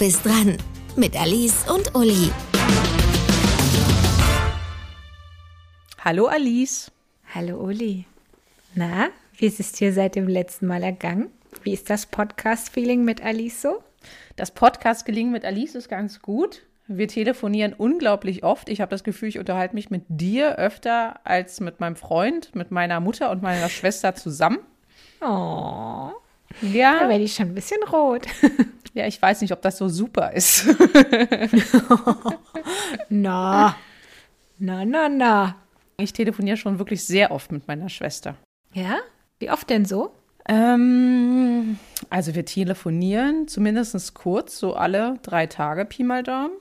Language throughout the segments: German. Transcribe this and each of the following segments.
bist dran mit Alice und Uli. Hallo Alice. Hallo Uli. Na, wie ist es dir seit dem letzten Mal ergangen? Wie ist das Podcast-Feeling mit Alice so? Das Podcast-Gelingen mit Alice ist ganz gut. Wir telefonieren unglaublich oft. Ich habe das Gefühl, ich unterhalte mich mit dir öfter als mit meinem Freund, mit meiner Mutter und meiner Schwester zusammen. Oh. Ja. Da werde ich schon ein bisschen rot. Ja, ich weiß nicht, ob das so super ist. na. Na, na, na. Ich telefoniere schon wirklich sehr oft mit meiner Schwester. Ja? Wie oft denn so? Ähm, also wir telefonieren zumindest kurz, so alle drei Tage Pi mal Daumen.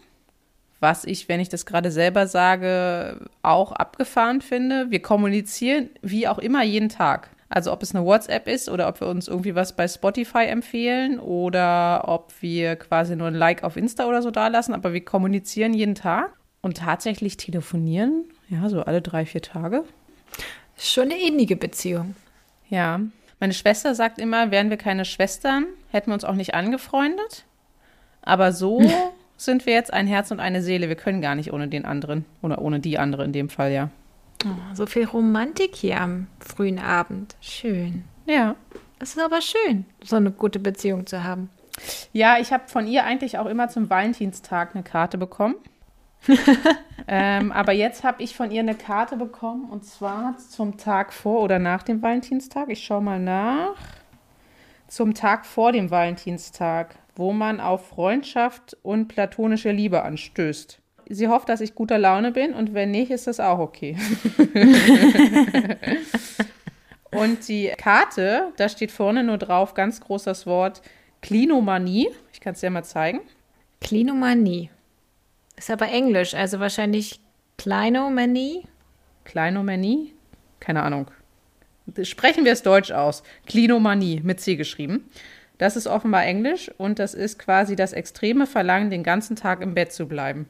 Was ich, wenn ich das gerade selber sage, auch abgefahren finde. Wir kommunizieren wie auch immer jeden Tag. Also ob es eine WhatsApp ist oder ob wir uns irgendwie was bei Spotify empfehlen oder ob wir quasi nur ein Like auf Insta oder so dalassen, aber wir kommunizieren jeden Tag und tatsächlich telefonieren, ja, so alle drei, vier Tage. Schon eine ähnliche Beziehung. Ja. Meine Schwester sagt immer, wären wir keine Schwestern, hätten wir uns auch nicht angefreundet. Aber so sind wir jetzt ein Herz und eine Seele. Wir können gar nicht ohne den anderen. Oder ohne die andere in dem Fall, ja. Oh, so viel Romantik hier am frühen Abend. Schön. Ja. Es ist aber schön, so eine gute Beziehung zu haben. Ja, ich habe von ihr eigentlich auch immer zum Valentinstag eine Karte bekommen. ähm, aber jetzt habe ich von ihr eine Karte bekommen und zwar zum Tag vor oder nach dem Valentinstag. Ich schaue mal nach. Zum Tag vor dem Valentinstag, wo man auf Freundschaft und platonische Liebe anstößt. Sie hofft, dass ich guter Laune bin und wenn nicht, ist das auch okay. und die Karte, da steht vorne nur drauf ganz groß das Wort Klinomanie. Ich kann es dir mal zeigen. Klinomanie. Ist aber Englisch, also wahrscheinlich Kleinomanie. Kleinomanie? Keine Ahnung. Sprechen wir es deutsch aus. Klinomanie mit C geschrieben. Das ist offenbar Englisch und das ist quasi das extreme Verlangen, den ganzen Tag im Bett zu bleiben.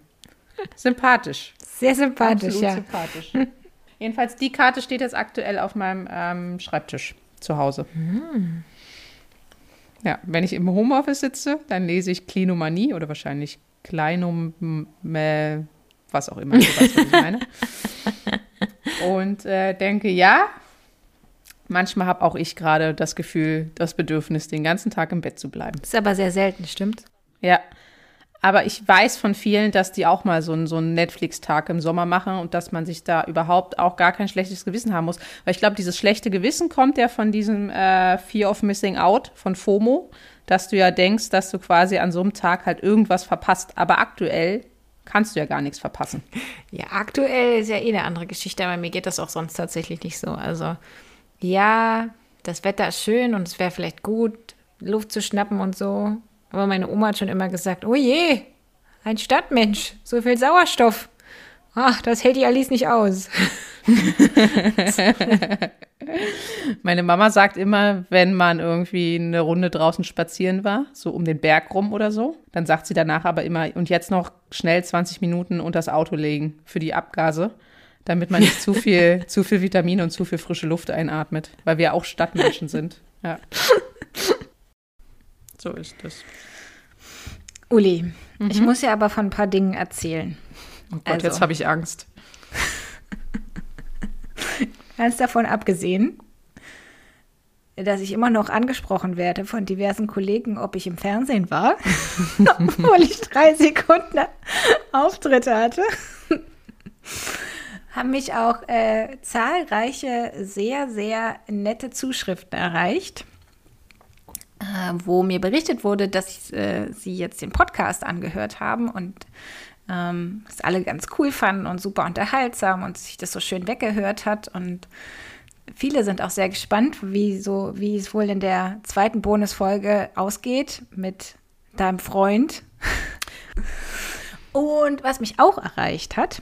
Sympathisch. Sehr sympathisch, Absolut ja. sympathisch. Jedenfalls, die Karte steht jetzt aktuell auf meinem ähm, Schreibtisch zu Hause. Hm. Ja, wenn ich im Homeoffice sitze, dann lese ich Klinomanie oder wahrscheinlich Kleinum, äh, was auch immer, du weißt, was ich meine. Und äh, denke, ja, manchmal habe auch ich gerade das Gefühl, das Bedürfnis, den ganzen Tag im Bett zu bleiben. Ist aber sehr selten, stimmt? Ja. Aber ich weiß von vielen, dass die auch mal so einen, so einen Netflix-Tag im Sommer machen und dass man sich da überhaupt auch gar kein schlechtes Gewissen haben muss. Weil ich glaube, dieses schlechte Gewissen kommt ja von diesem äh, Fear of Missing Out, von FOMO, dass du ja denkst, dass du quasi an so einem Tag halt irgendwas verpasst. Aber aktuell kannst du ja gar nichts verpassen. Ja, aktuell ist ja eh eine andere Geschichte, aber mir geht das auch sonst tatsächlich nicht so. Also, ja, das Wetter ist schön und es wäre vielleicht gut, Luft zu schnappen und so. Aber meine Oma hat schon immer gesagt, oh je, ein Stadtmensch, so viel Sauerstoff. Ach, das hält die Alice nicht aus. Meine Mama sagt immer, wenn man irgendwie eine Runde draußen spazieren war, so um den Berg rum oder so, dann sagt sie danach aber immer, und jetzt noch schnell 20 Minuten unter das Auto legen für die Abgase, damit man nicht zu viel, zu viel Vitamine und zu viel frische Luft einatmet, weil wir auch Stadtmenschen sind. Ja. So ist das. Uli, ich muss ja aber von ein paar Dingen erzählen. Oh Gott, Also. jetzt habe ich Angst. Ganz davon abgesehen, dass ich immer noch angesprochen werde von diversen Kollegen, ob ich im Fernsehen war, obwohl ich drei Sekunden Auftritte hatte, haben mich auch äh, zahlreiche sehr, sehr nette Zuschriften erreicht, wo mir berichtet wurde, dass äh, sie jetzt den Podcast angehört haben und ähm, es alle ganz cool fanden und super unterhaltsam und sich das so schön weggehört hat. Und viele sind auch sehr gespannt, wie, so, wie es wohl in der zweiten Bonusfolge ausgeht mit deinem Freund. Und was mich auch erreicht hat,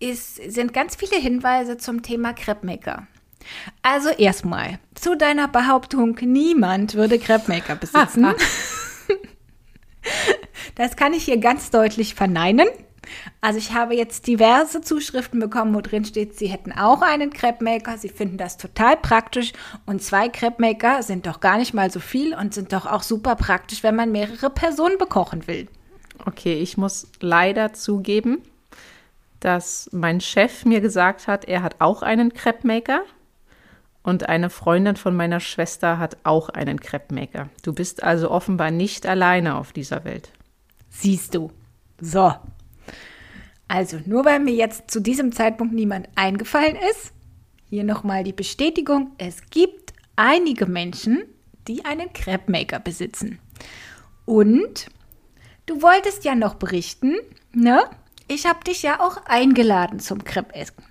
ist, sind ganz viele Hinweise zum Thema Crepe-Maker. Also erstmal zu deiner Behauptung, niemand würde Crepe-Maker besitzen. Das kann ich hier ganz deutlich verneinen. Also ich habe jetzt diverse Zuschriften bekommen, wo drin steht, sie hätten auch einen Crepe-Maker, sie finden das total praktisch und zwei Crepe-Maker sind doch gar nicht mal so viel und sind doch auch super praktisch, wenn man mehrere Personen bekochen will. Okay, ich muss leider zugeben, dass mein Chef mir gesagt hat, er hat auch einen Crepe-Maker und eine Freundin von meiner Schwester hat auch einen Crepe-Maker. Du bist also offenbar nicht alleine auf dieser Welt. Siehst du. So. Also, nur weil mir jetzt zu diesem Zeitpunkt niemand eingefallen ist, hier nochmal die Bestätigung, es gibt einige Menschen, die einen Crepe-Maker besitzen. Und du wolltest ja noch berichten, ne? Ich habe dich ja auch eingeladen zum Crepe-Essen.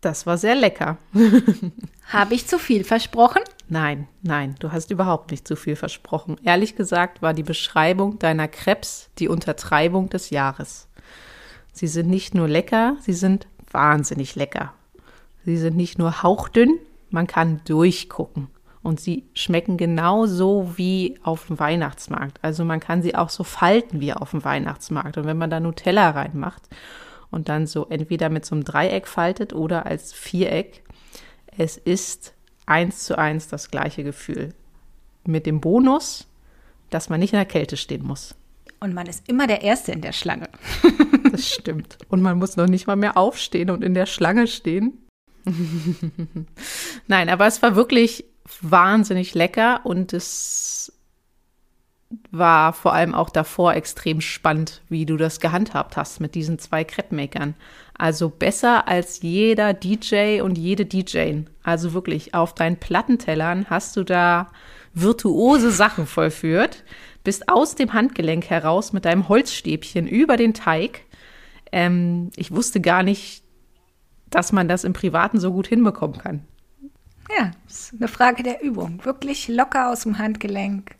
Das war sehr lecker. Habe ich zu viel versprochen? Nein, nein, du hast überhaupt nicht zu viel versprochen. Ehrlich gesagt war die Beschreibung deiner Krebs die Untertreibung des Jahres. Sie sind nicht nur lecker, sie sind wahnsinnig lecker. Sie sind nicht nur hauchdünn, man kann durchgucken. Und sie schmecken genauso wie auf dem Weihnachtsmarkt. Also man kann sie auch so falten wie auf dem Weihnachtsmarkt. Und wenn man da Nutella reinmacht und dann so entweder mit so einem Dreieck faltet oder als Viereck, es ist eins zu eins das gleiche Gefühl. Mit dem Bonus, dass man nicht in der Kälte stehen muss. Und man ist immer der Erste in der Schlange. Das stimmt. Und man muss noch nicht mal mehr aufstehen und in der Schlange stehen. Nein, aber es war wirklich wahnsinnig lecker und es war vor allem auch davor extrem spannend, wie du das gehandhabt hast mit diesen zwei Crepe-Makern. Also besser als jeder DJ und jede DJ. Also wirklich, auf deinen Plattentellern hast du da virtuose Sachen vollführt, bist aus dem Handgelenk heraus mit deinem Holzstäbchen über den Teig. Ähm, ich wusste gar nicht, dass man das im Privaten so gut hinbekommen kann. Ja, ist eine Frage der Übung. Wirklich locker aus dem Handgelenk.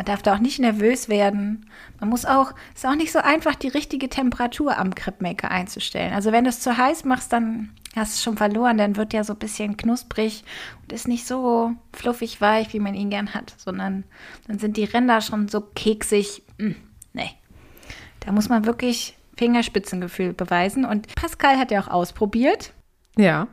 Man darf da auch nicht nervös werden. Man muss auch, ist auch nicht so einfach, die richtige Temperatur am Crepe-Maker einzustellen. Also wenn du es zu heiß machst, dann hast du es schon verloren. Dann wird ja so ein bisschen knusprig und ist nicht so fluffig weich, wie man ihn gern hat, sondern dann sind die Ränder schon so keksig. Hm, nee. Da muss man wirklich Fingerspitzengefühl beweisen. Und Pascal hat ja auch ausprobiert. Ja.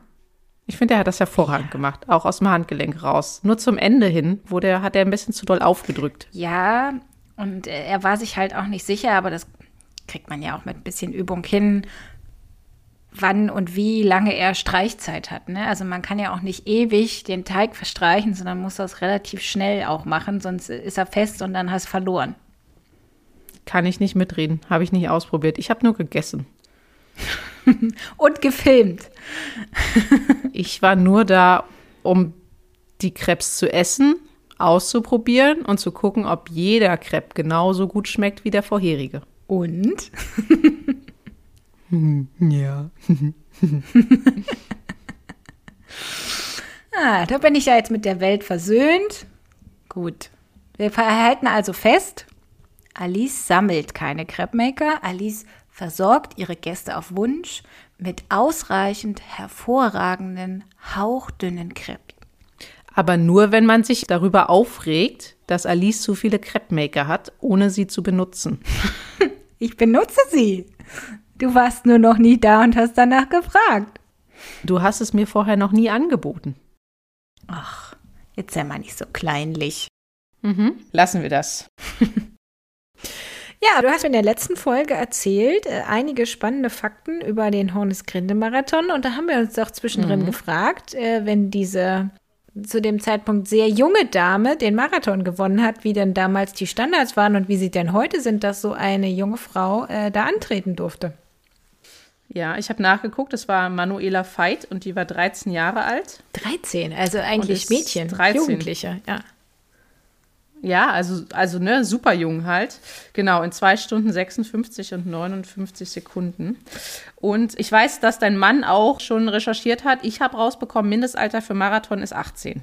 Ich finde, er hat das hervorragend gemacht, auch aus dem Handgelenk raus. Nur zum Ende hin, wo der hat er ein bisschen zu doll aufgedrückt. Ja, und er war sich halt auch nicht sicher, aber das kriegt man ja auch mit ein bisschen Übung hin, wann und wie lange er Streichzeit hat. Ne? Also man kann ja auch nicht ewig den Teig verstreichen, sondern muss das relativ schnell auch machen, sonst ist er fest und dann hast du verloren. Kann ich nicht mitreden, habe ich nicht ausprobiert. Ich habe nur gegessen. und gefilmt. ich war nur da, um die Krebs zu essen, auszuprobieren und zu gucken, ob jeder Crepe genauso gut schmeckt wie der vorherige. Und? ja. ah, da bin ich ja jetzt mit der Welt versöhnt. Gut. Wir verhalten also fest, Alice sammelt keine Crepe-Maker. Alice versorgt ihre Gäste auf Wunsch mit ausreichend hervorragenden, hauchdünnen Crepe. Aber nur, wenn man sich darüber aufregt, dass Alice zu viele Crepe-Maker hat, ohne sie zu benutzen. ich benutze sie. Du warst nur noch nie da und hast danach gefragt. Du hast es mir vorher noch nie angeboten. Ach, jetzt sei mal nicht so kleinlich. Mhm, lassen wir das. Ja, du hast mir in der letzten Folge erzählt, äh, einige spannende Fakten über den Hornes-Grinde-Marathon. Und da haben wir uns doch zwischendrin mhm. gefragt, äh, wenn diese zu dem Zeitpunkt sehr junge Dame den Marathon gewonnen hat, wie denn damals die Standards waren und wie sie denn heute sind, dass so eine junge Frau äh, da antreten durfte. Ja, ich habe nachgeguckt, es war Manuela Veit und die war 13 Jahre alt. 13, also eigentlich Mädchen, 13. Jugendliche, ja. Ja, also, also ne, super jung halt. Genau, in zwei Stunden 56 und 59 Sekunden. Und ich weiß, dass dein Mann auch schon recherchiert hat. Ich habe rausbekommen, Mindestalter für Marathon ist 18.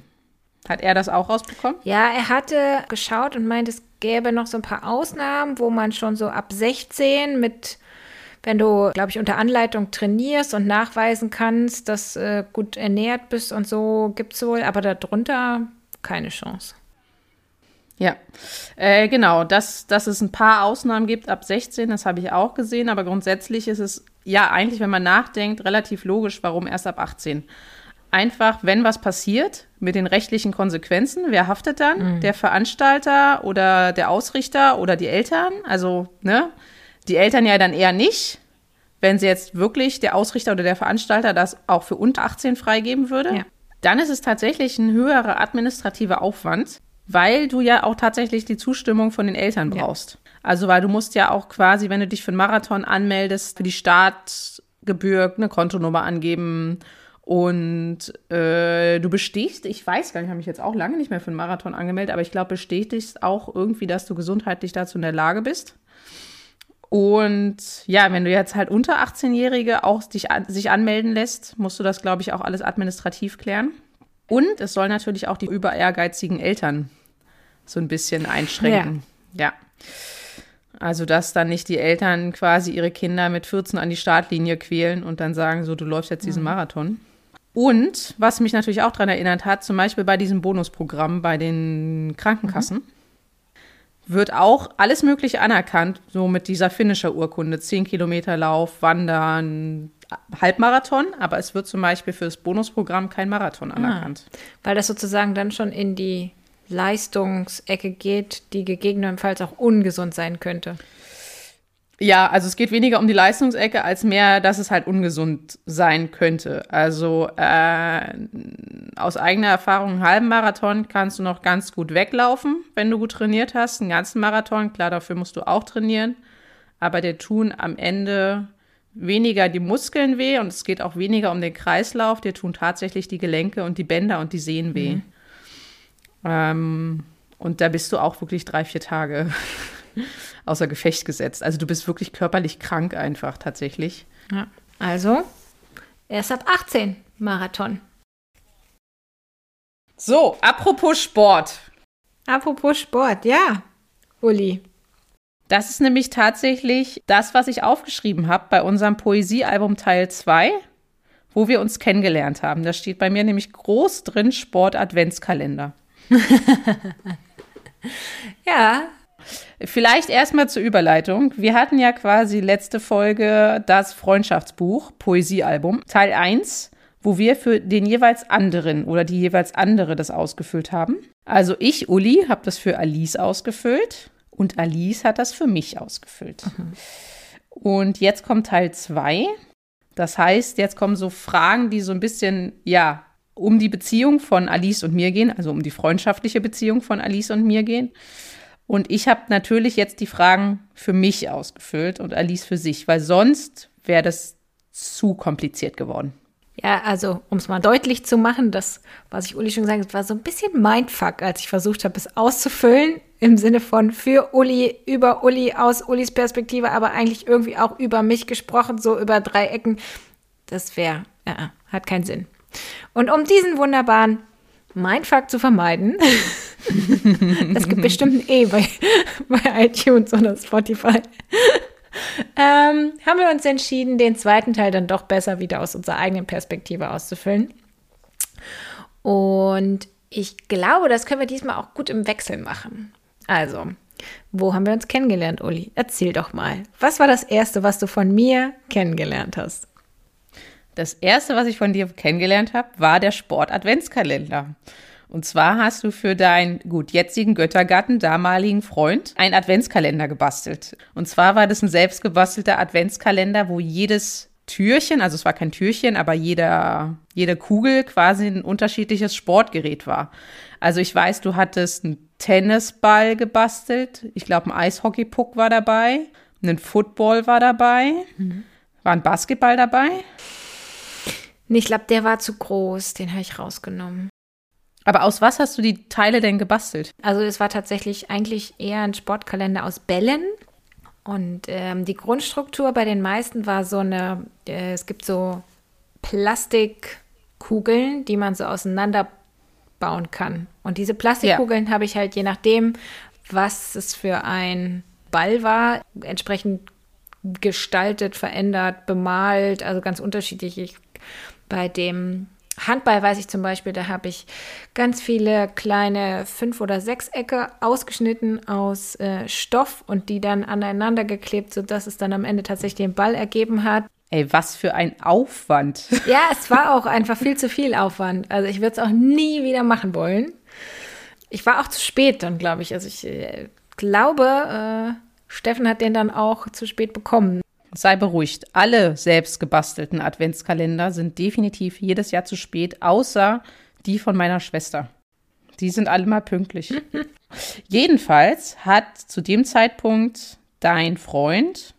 Hat er das auch rausbekommen? Ja, er hatte geschaut und meint, es gäbe noch so ein paar Ausnahmen, wo man schon so ab 16 mit, wenn du, glaube ich, unter Anleitung trainierst und nachweisen kannst, dass äh, gut ernährt bist und so, gibt es wohl, aber darunter keine Chance. Ja, äh, genau, dass, dass es ein paar Ausnahmen gibt ab 16, das habe ich auch gesehen, aber grundsätzlich ist es ja eigentlich, wenn man nachdenkt, relativ logisch, warum erst ab 18. Einfach, wenn was passiert mit den rechtlichen Konsequenzen, wer haftet dann? Mhm. Der Veranstalter oder der Ausrichter oder die Eltern? Also, ne? Die Eltern ja dann eher nicht, wenn sie jetzt wirklich der Ausrichter oder der Veranstalter das auch für unter 18 freigeben würde. Ja. Dann ist es tatsächlich ein höherer administrativer Aufwand, weil du ja auch tatsächlich die Zustimmung von den Eltern brauchst. Ja. Also, weil du musst ja auch quasi, wenn du dich für einen Marathon anmeldest, für die Startgebühr eine Kontonummer angeben und äh, du bestätigst, ich weiß gar nicht, ich habe mich jetzt auch lange nicht mehr für einen Marathon angemeldet, aber ich glaube, bestätigst auch irgendwie, dass du gesundheitlich dazu in der Lage bist. Und ja, wenn du jetzt halt unter 18-Jährige auch dich, sich anmelden lässt, musst du das, glaube ich, auch alles administrativ klären. Und es soll natürlich auch die über ehrgeizigen Eltern so ein bisschen einschränken. Ja. ja. Also, dass dann nicht die Eltern quasi ihre Kinder mit 14 an die Startlinie quälen und dann sagen, so, du läufst jetzt diesen. Marathon. Und was mich natürlich auch daran erinnert hat, zum Beispiel bei diesem Bonusprogramm bei den Krankenkassen, mhm. wird auch alles Mögliche anerkannt, so mit dieser Finisher-Urkunde. 10 Kilometer Lauf, Wandern, Halbmarathon, aber es wird zum Beispiel für das Bonusprogramm kein Marathon ah. anerkannt. Ah, weil das sozusagen dann schon in die Leistungsecke geht, die gegebenenfalls auch ungesund sein könnte. Ja, also es geht weniger um die Leistungsecke als mehr, dass es halt ungesund sein könnte. Also äh, aus eigener Erfahrung, einen halben Marathon kannst du noch ganz gut weglaufen, wenn du gut trainiert hast. Einen ganzen Marathon, klar, dafür musst du auch trainieren. Aber der tun am Ende weniger die Muskeln weh und es geht auch weniger um den Kreislauf. Dir tun tatsächlich die Gelenke und die Bänder und die Sehnen weh. Mhm. Ähm, und da bist du auch wirklich drei, vier Tage außer Gefecht gesetzt. Also du bist wirklich körperlich krank einfach tatsächlich. Ja. Also erst ab 18 Marathon. So, apropos Sport. Apropos Sport, ja, Uli. Das ist nämlich tatsächlich das, was ich aufgeschrieben habe bei unserem Poesiealbum Teil 2, wo wir uns kennengelernt haben. Da steht bei mir nämlich groß drin Sport Adventskalender. ja. Vielleicht erstmal zur Überleitung. Wir hatten ja quasi letzte Folge das Freundschaftsbuch, Poesiealbum, Teil 1, wo wir für den jeweils anderen oder die jeweils andere das ausgefüllt haben. Also ich, Uli, habe das für Alice ausgefüllt und Alice hat das für mich ausgefüllt. Mhm. Und jetzt kommt Teil 2. Das heißt, jetzt kommen so Fragen, die so ein bisschen, ja, um die Beziehung von Alice und mir gehen, also um die freundschaftliche Beziehung von Alice und mir gehen. Und ich habe natürlich jetzt die Fragen für mich ausgefüllt und Alice für sich, weil sonst wäre das zu kompliziert geworden. Ja, also um es mal deutlich zu machen, das, was ich Uli schon gesagt habe, war so ein bisschen Mindfuck, als ich versucht habe, es auszufüllen, im Sinne von für Uli, über Uli, aus Ulis Perspektive, aber eigentlich irgendwie auch über mich gesprochen, so über drei Ecken. Das wäre, ja, hat keinen Sinn. Und um diesen wunderbaren Mindfuck zu vermeiden, das gibt bestimmt ein E bei, bei iTunes oder Spotify, ähm, haben wir uns entschieden, den zweiten Teil dann doch besser wieder aus unserer eigenen Perspektive auszufüllen. Und ich glaube, das können wir diesmal auch gut im Wechsel machen. Also, wo haben wir uns kennengelernt, Uli? Erzähl doch mal. Was war das Erste, was du von mir kennengelernt hast? Das erste, was ich von dir kennengelernt habe, war der Sport-Adventskalender. Und zwar hast du für deinen gut jetzigen Göttergatten, damaligen Freund, einen Adventskalender gebastelt. Und zwar war das ein selbstgebastelter Adventskalender, wo jedes Türchen, also es war kein Türchen, aber jeder, jede Kugel quasi ein unterschiedliches Sportgerät war. Also ich weiß, du hattest einen Tennisball gebastelt, ich glaube ein Eishockeypuck war dabei, ein Football war dabei, mhm. war ein Basketball dabei. Nee, ich glaube, der war zu groß. Den habe ich rausgenommen. Aber aus was hast du die Teile denn gebastelt? Also es war tatsächlich eigentlich eher ein Sportkalender aus Bällen. Und ähm, die Grundstruktur bei den meisten war so eine, äh, es gibt so Plastikkugeln, die man so auseinanderbauen kann. Und diese Plastikkugeln ja. habe ich halt je nachdem, was es für ein Ball war, entsprechend gestaltet, verändert, bemalt, also ganz unterschiedlich. Ich bei dem Handball weiß ich zum Beispiel, da habe ich ganz viele kleine fünf oder sechs Ecke ausgeschnitten aus äh, Stoff und die dann aneinander geklebt, sodass es dann am Ende tatsächlich den Ball ergeben hat. Ey, was für ein Aufwand. Ja, es war auch einfach viel zu viel Aufwand. Also ich würde es auch nie wieder machen wollen. Ich war auch zu spät dann, glaube ich. Also ich äh, glaube, äh, Steffen hat den dann auch zu spät bekommen. Sei beruhigt. Alle selbst gebastelten Adventskalender sind definitiv jedes Jahr zu spät, außer die von meiner Schwester. Die sind alle mal pünktlich. Jedenfalls hat zu dem Zeitpunkt dein Freund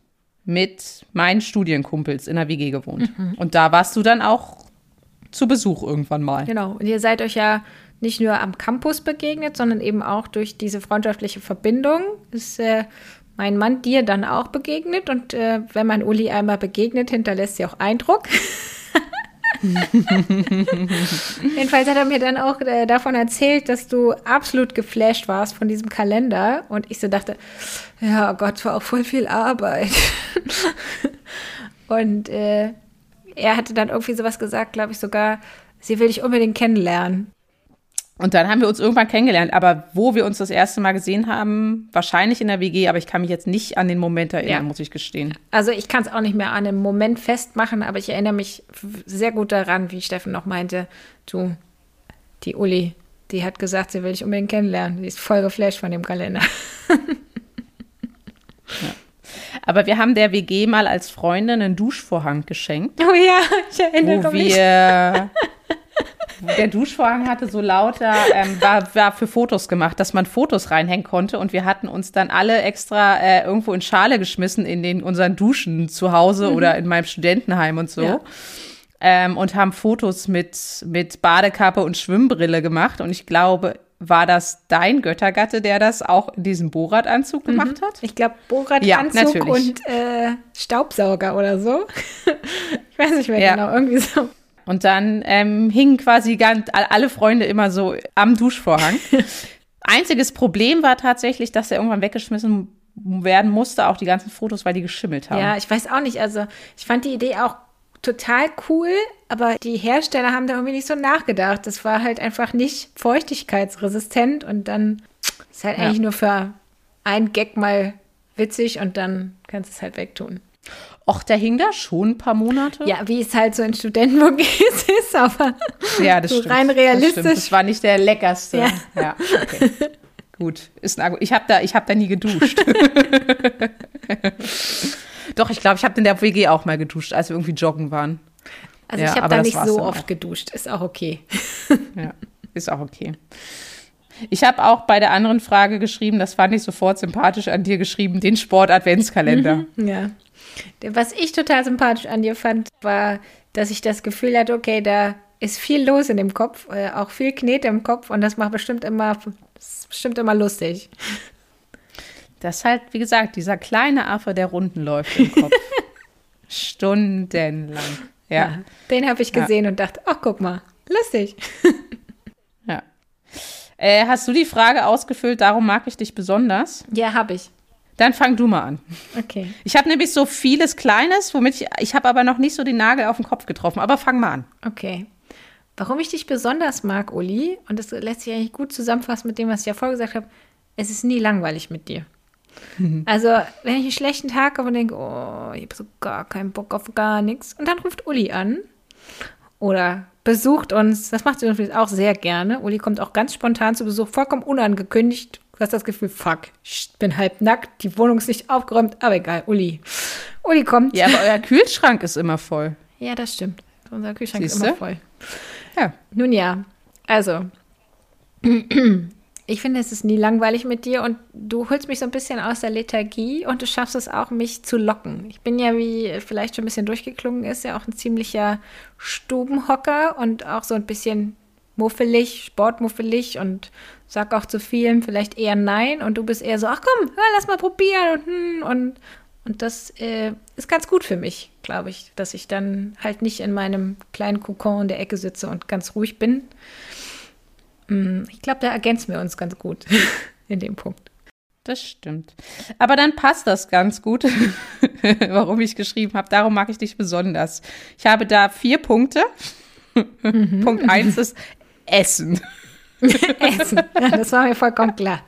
mit meinen Studienkumpels in der WG gewohnt. Mhm. Und da warst du dann auch zu Besuch irgendwann mal. Genau. Und ihr seid euch ja nicht nur am Campus begegnet, sondern eben auch durch diese freundschaftliche Verbindung ist äh, mein Mann dir dann auch begegnet. Und äh, wenn man Uli einmal begegnet, hinterlässt sie auch Eindruck. Jedenfalls hat er mir dann auch äh, davon erzählt, dass du absolut geflasht warst von diesem Kalender. Und ich so dachte, ja, Gott, war auch voll viel Arbeit. und äh, er hatte dann irgendwie sowas gesagt, glaube ich sogar, sie will dich unbedingt kennenlernen. Und dann haben wir uns irgendwann kennengelernt. Aber wo wir uns das erste Mal gesehen haben, wahrscheinlich in der WG, aber ich kann mich jetzt nicht an den Moment erinnern, Ja. muss ich gestehen. Also ich kann es auch nicht mehr an einem Moment festmachen, aber ich erinnere mich sehr gut daran, wie Steffen noch meinte, du, die Uli, die hat gesagt, sie will dich unbedingt kennenlernen. Die ist voll geflasht von dem Kalender. Aber wir haben der WG mal als Freundin einen Duschvorhang geschenkt, Oh ja, ich erinnere wo wir. Der Duschvorhang hatte so lauter, ähm, war, war für Fotos gemacht, dass man Fotos reinhängen konnte. Und wir hatten uns dann alle extra äh, irgendwo in Schale geschmissen in den unseren Duschen zu Hause oder in meinem Studentenheim und so. Ja. Ähm, und haben Fotos mit, mit Badekappe und Schwimmbrille gemacht. Und ich glaube, war das dein Göttergatte, der das auch in diesem Borat-Anzug gemacht hat? Ich glaube, Borat-Anzug Ja, und äh, Staubsauger oder so. ich weiß nicht mehr Ja. genau, irgendwie so. Und dann ähm, hingen quasi ganz, all- alle Freunde immer so am Duschvorhang. Einziges Problem war tatsächlich, dass er irgendwann weggeschmissen werden musste, auch die ganzen Fotos, weil die geschimmelt haben. Ja, ich weiß auch nicht. Also ich fand die Idee auch total cool, aber die Hersteller haben da irgendwie nicht so nachgedacht. Das war halt einfach nicht feuchtigkeitsresistent und dann ist halt Ja. eigentlich nur für ein Gag mal witzig und dann kannst du es halt wegtun. Och, der hing da schon ein paar Monate. Ja, wie es halt so in Studentenwohnungen ist, aber ja das so stimmt. rein Das, realistisch. stimmt. das war nicht der leckerste. Ja. ja okay. Gut, ist ein Argu- Ich habe da, ich hab da nie geduscht. Doch, ich glaube, ich habe in der WG auch mal geduscht, als wir irgendwie joggen waren. also Ja, ich habe da das nicht so oft auch. geduscht. Ist auch okay. Ja, ist auch okay. Ich habe auch bei der anderen Frage geschrieben, das fand ich sofort sympathisch an dir geschrieben, den Sport-Adventskalender. Ja. Was ich total sympathisch an dir fand, war, dass ich das Gefühl hatte, okay, da ist viel los in dem Kopf, äh, auch viel Knete im Kopf und das macht bestimmt immer, bestimmt immer lustig. Das ist halt, wie gesagt, dieser kleine Affe, der Runden läuft im Kopf. Stundenlang. Ja, Den habe ich Ja. gesehen und dachte, ach, guck mal, lustig. ja. Äh, hast du die Frage ausgefüllt, darum mag ich dich besonders? Ja, habe ich. Dann fang du mal an. Okay. Ich habe nämlich so vieles Kleines, womit ich, ich habe aber noch nicht so den Nagel auf den Kopf getroffen, aber fang mal an. Okay. Warum ich dich besonders mag, Uli, und das lässt sich eigentlich gut zusammenfassen mit dem, was ich ja vorgesagt habe, es ist nie langweilig mit dir. Also, wenn ich einen schlechten Tag habe und denke, oh, ich habe so gar keinen Bock auf gar nichts, und dann ruft Uli an oder besucht uns, das macht sie übrigens auch sehr gerne. Uli kommt auch ganz spontan zu Besuch, vollkommen unangekündigt. Du hast das Gefühl, fuck, ich bin halb nackt, die Wohnung ist nicht aufgeräumt, aber egal, Uli. Uli kommt. Ja, aber euer Kühlschrank ist immer voll. Ja, das stimmt. Unser Kühlschrank ist Siehste? immer voll. Ja. Nun ja, also, ich finde, es ist nie langweilig mit dir und du holst mich so ein bisschen aus der Lethargie und du schaffst es auch, mich zu locken. Ich bin ja, wie vielleicht schon ein bisschen durchgeklungen ist, ja auch ein ziemlicher Stubenhocker und auch so ein bisschen muffelig, sportmuffelig und sag auch zu vielen vielleicht eher nein und du bist eher so, ach komm, hör, lass mal probieren und hm, und und das äh, ist ganz gut für mich, glaube ich, dass ich dann halt nicht in meinem kleinen Kokon in der Ecke sitze und ganz ruhig bin. Mm, Ich glaube, da ergänzen wir uns ganz gut in dem Punkt. Das stimmt. Aber dann passt das ganz gut, warum ich geschrieben habe. Darum mag ich dich besonders. Ich habe da vier Punkte. Punkt eins ist Essen. Essen. Ja, das war mir vollkommen klar.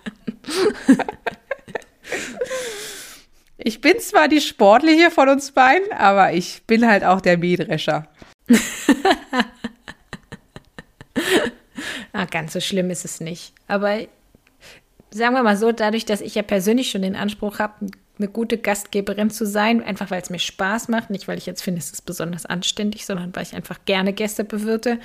Ich bin zwar die Sportliche von uns beiden, aber ich bin halt auch der Mähdrescher. Ah, ganz so schlimm ist es nicht. Aber sagen wir mal so, dadurch, dass ich ja persönlich schon den Anspruch habe, eine gute Gastgeberin zu sein, einfach weil es mir Spaß macht, nicht weil ich jetzt finde, es ist besonders anständig, sondern weil ich einfach gerne Gäste bewirte.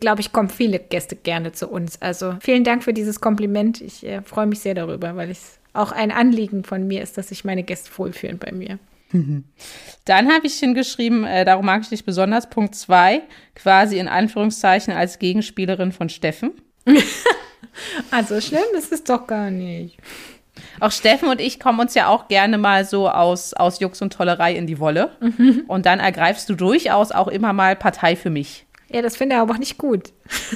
Glaube ich, kommen viele Gäste gerne zu uns. Also vielen Dank für dieses Kompliment. Ich äh, freue mich sehr darüber, weil es auch ein Anliegen von mir ist, dass sich meine Gäste wohlfühlen bei mir. Dann habe ich hingeschrieben, äh, darum mag ich dich besonders, Punkt 2, quasi in Anführungszeichen als Gegenspielerin von Steffen. also schlimm ist es doch gar nicht. Auch Steffen und ich kommen uns ja auch gerne mal so aus, aus Jux und Tollerei in die Wolle. Mhm. Und dann ergreifst du durchaus auch immer mal Partei für mich. Ja, das finde ich aber auch nicht gut.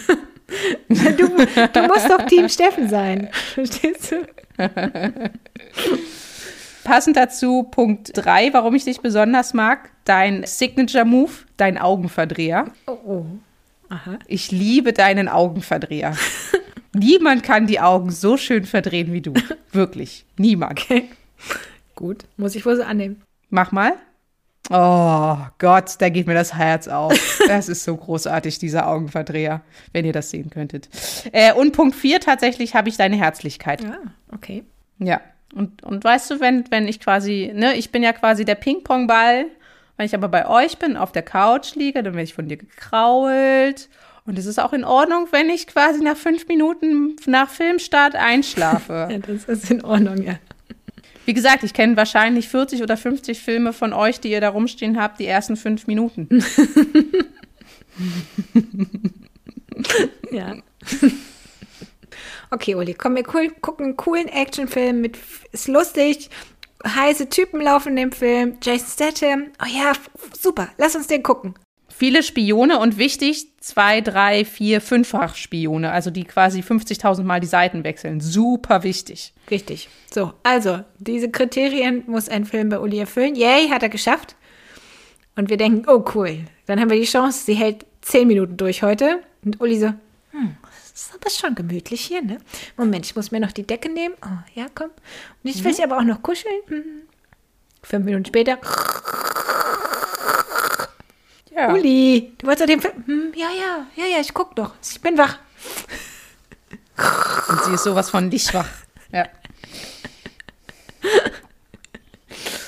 du, du musst doch Team Steffen sein. Verstehst du? Passend dazu Punkt 3, warum ich dich besonders mag, dein Signature Move, dein Augenverdreher. Oh, oh. Aha. Ich liebe deinen Augenverdreher. Niemand kann die Augen so schön verdrehen wie du. Wirklich. Niemand. Okay. Gut, muss ich wohl so annehmen. Mach mal. Oh Gott, da geht mir das Herz auf. Das ist so großartig, dieser Augenverdreher, wenn ihr das sehen könntet. Äh, und Punkt 4, tatsächlich habe ich deine Herzlichkeit. Ja, ah, okay. Ja. Und, und weißt du, wenn, wenn ich quasi, ne, ich bin ja quasi der Ping-Pong-Ball, wenn ich aber bei euch bin, auf der Couch liege, dann werde ich von dir gekrault. Und es ist auch in Ordnung, wenn ich quasi nach fünf Minuten nach Filmstart einschlafe. ja, das ist in Ordnung, ja. Wie gesagt, ich kenne wahrscheinlich 40 oder 50 Filme von euch, die ihr da rumstehen habt, die ersten fünf Minuten. ja. Okay, Uli, komm, wir cool, gucken einen coolen Actionfilm mit, ist lustig, heiße Typen laufen in dem Film, Jason Statham. Oh ja, super, lass uns den gucken. Viele Spione und wichtig, zwei, drei, vier, fünffach Spione, also die quasi 50.000 Mal die Seiten wechseln. Super wichtig. Richtig. So, also, diese Kriterien muss ein Film bei Uli erfüllen. Yay, hat er geschafft. Und wir denken, oh cool, dann haben wir die Chance, sie hält zehn Minuten durch heute. Und Uli so, hm, das ist aber schon gemütlich hier, ne? Moment, ich muss mir noch die Decke nehmen. Oh, ja, komm. Und ich will mhm. sie aber auch noch kuscheln. Mhm. Fünf Minuten später. Ja. Uli, du wolltest doch den Film. Hm, ja, ja, ja, ja, ich guck doch. Ich bin wach. Und sie ist sowas von nicht wach. Ja.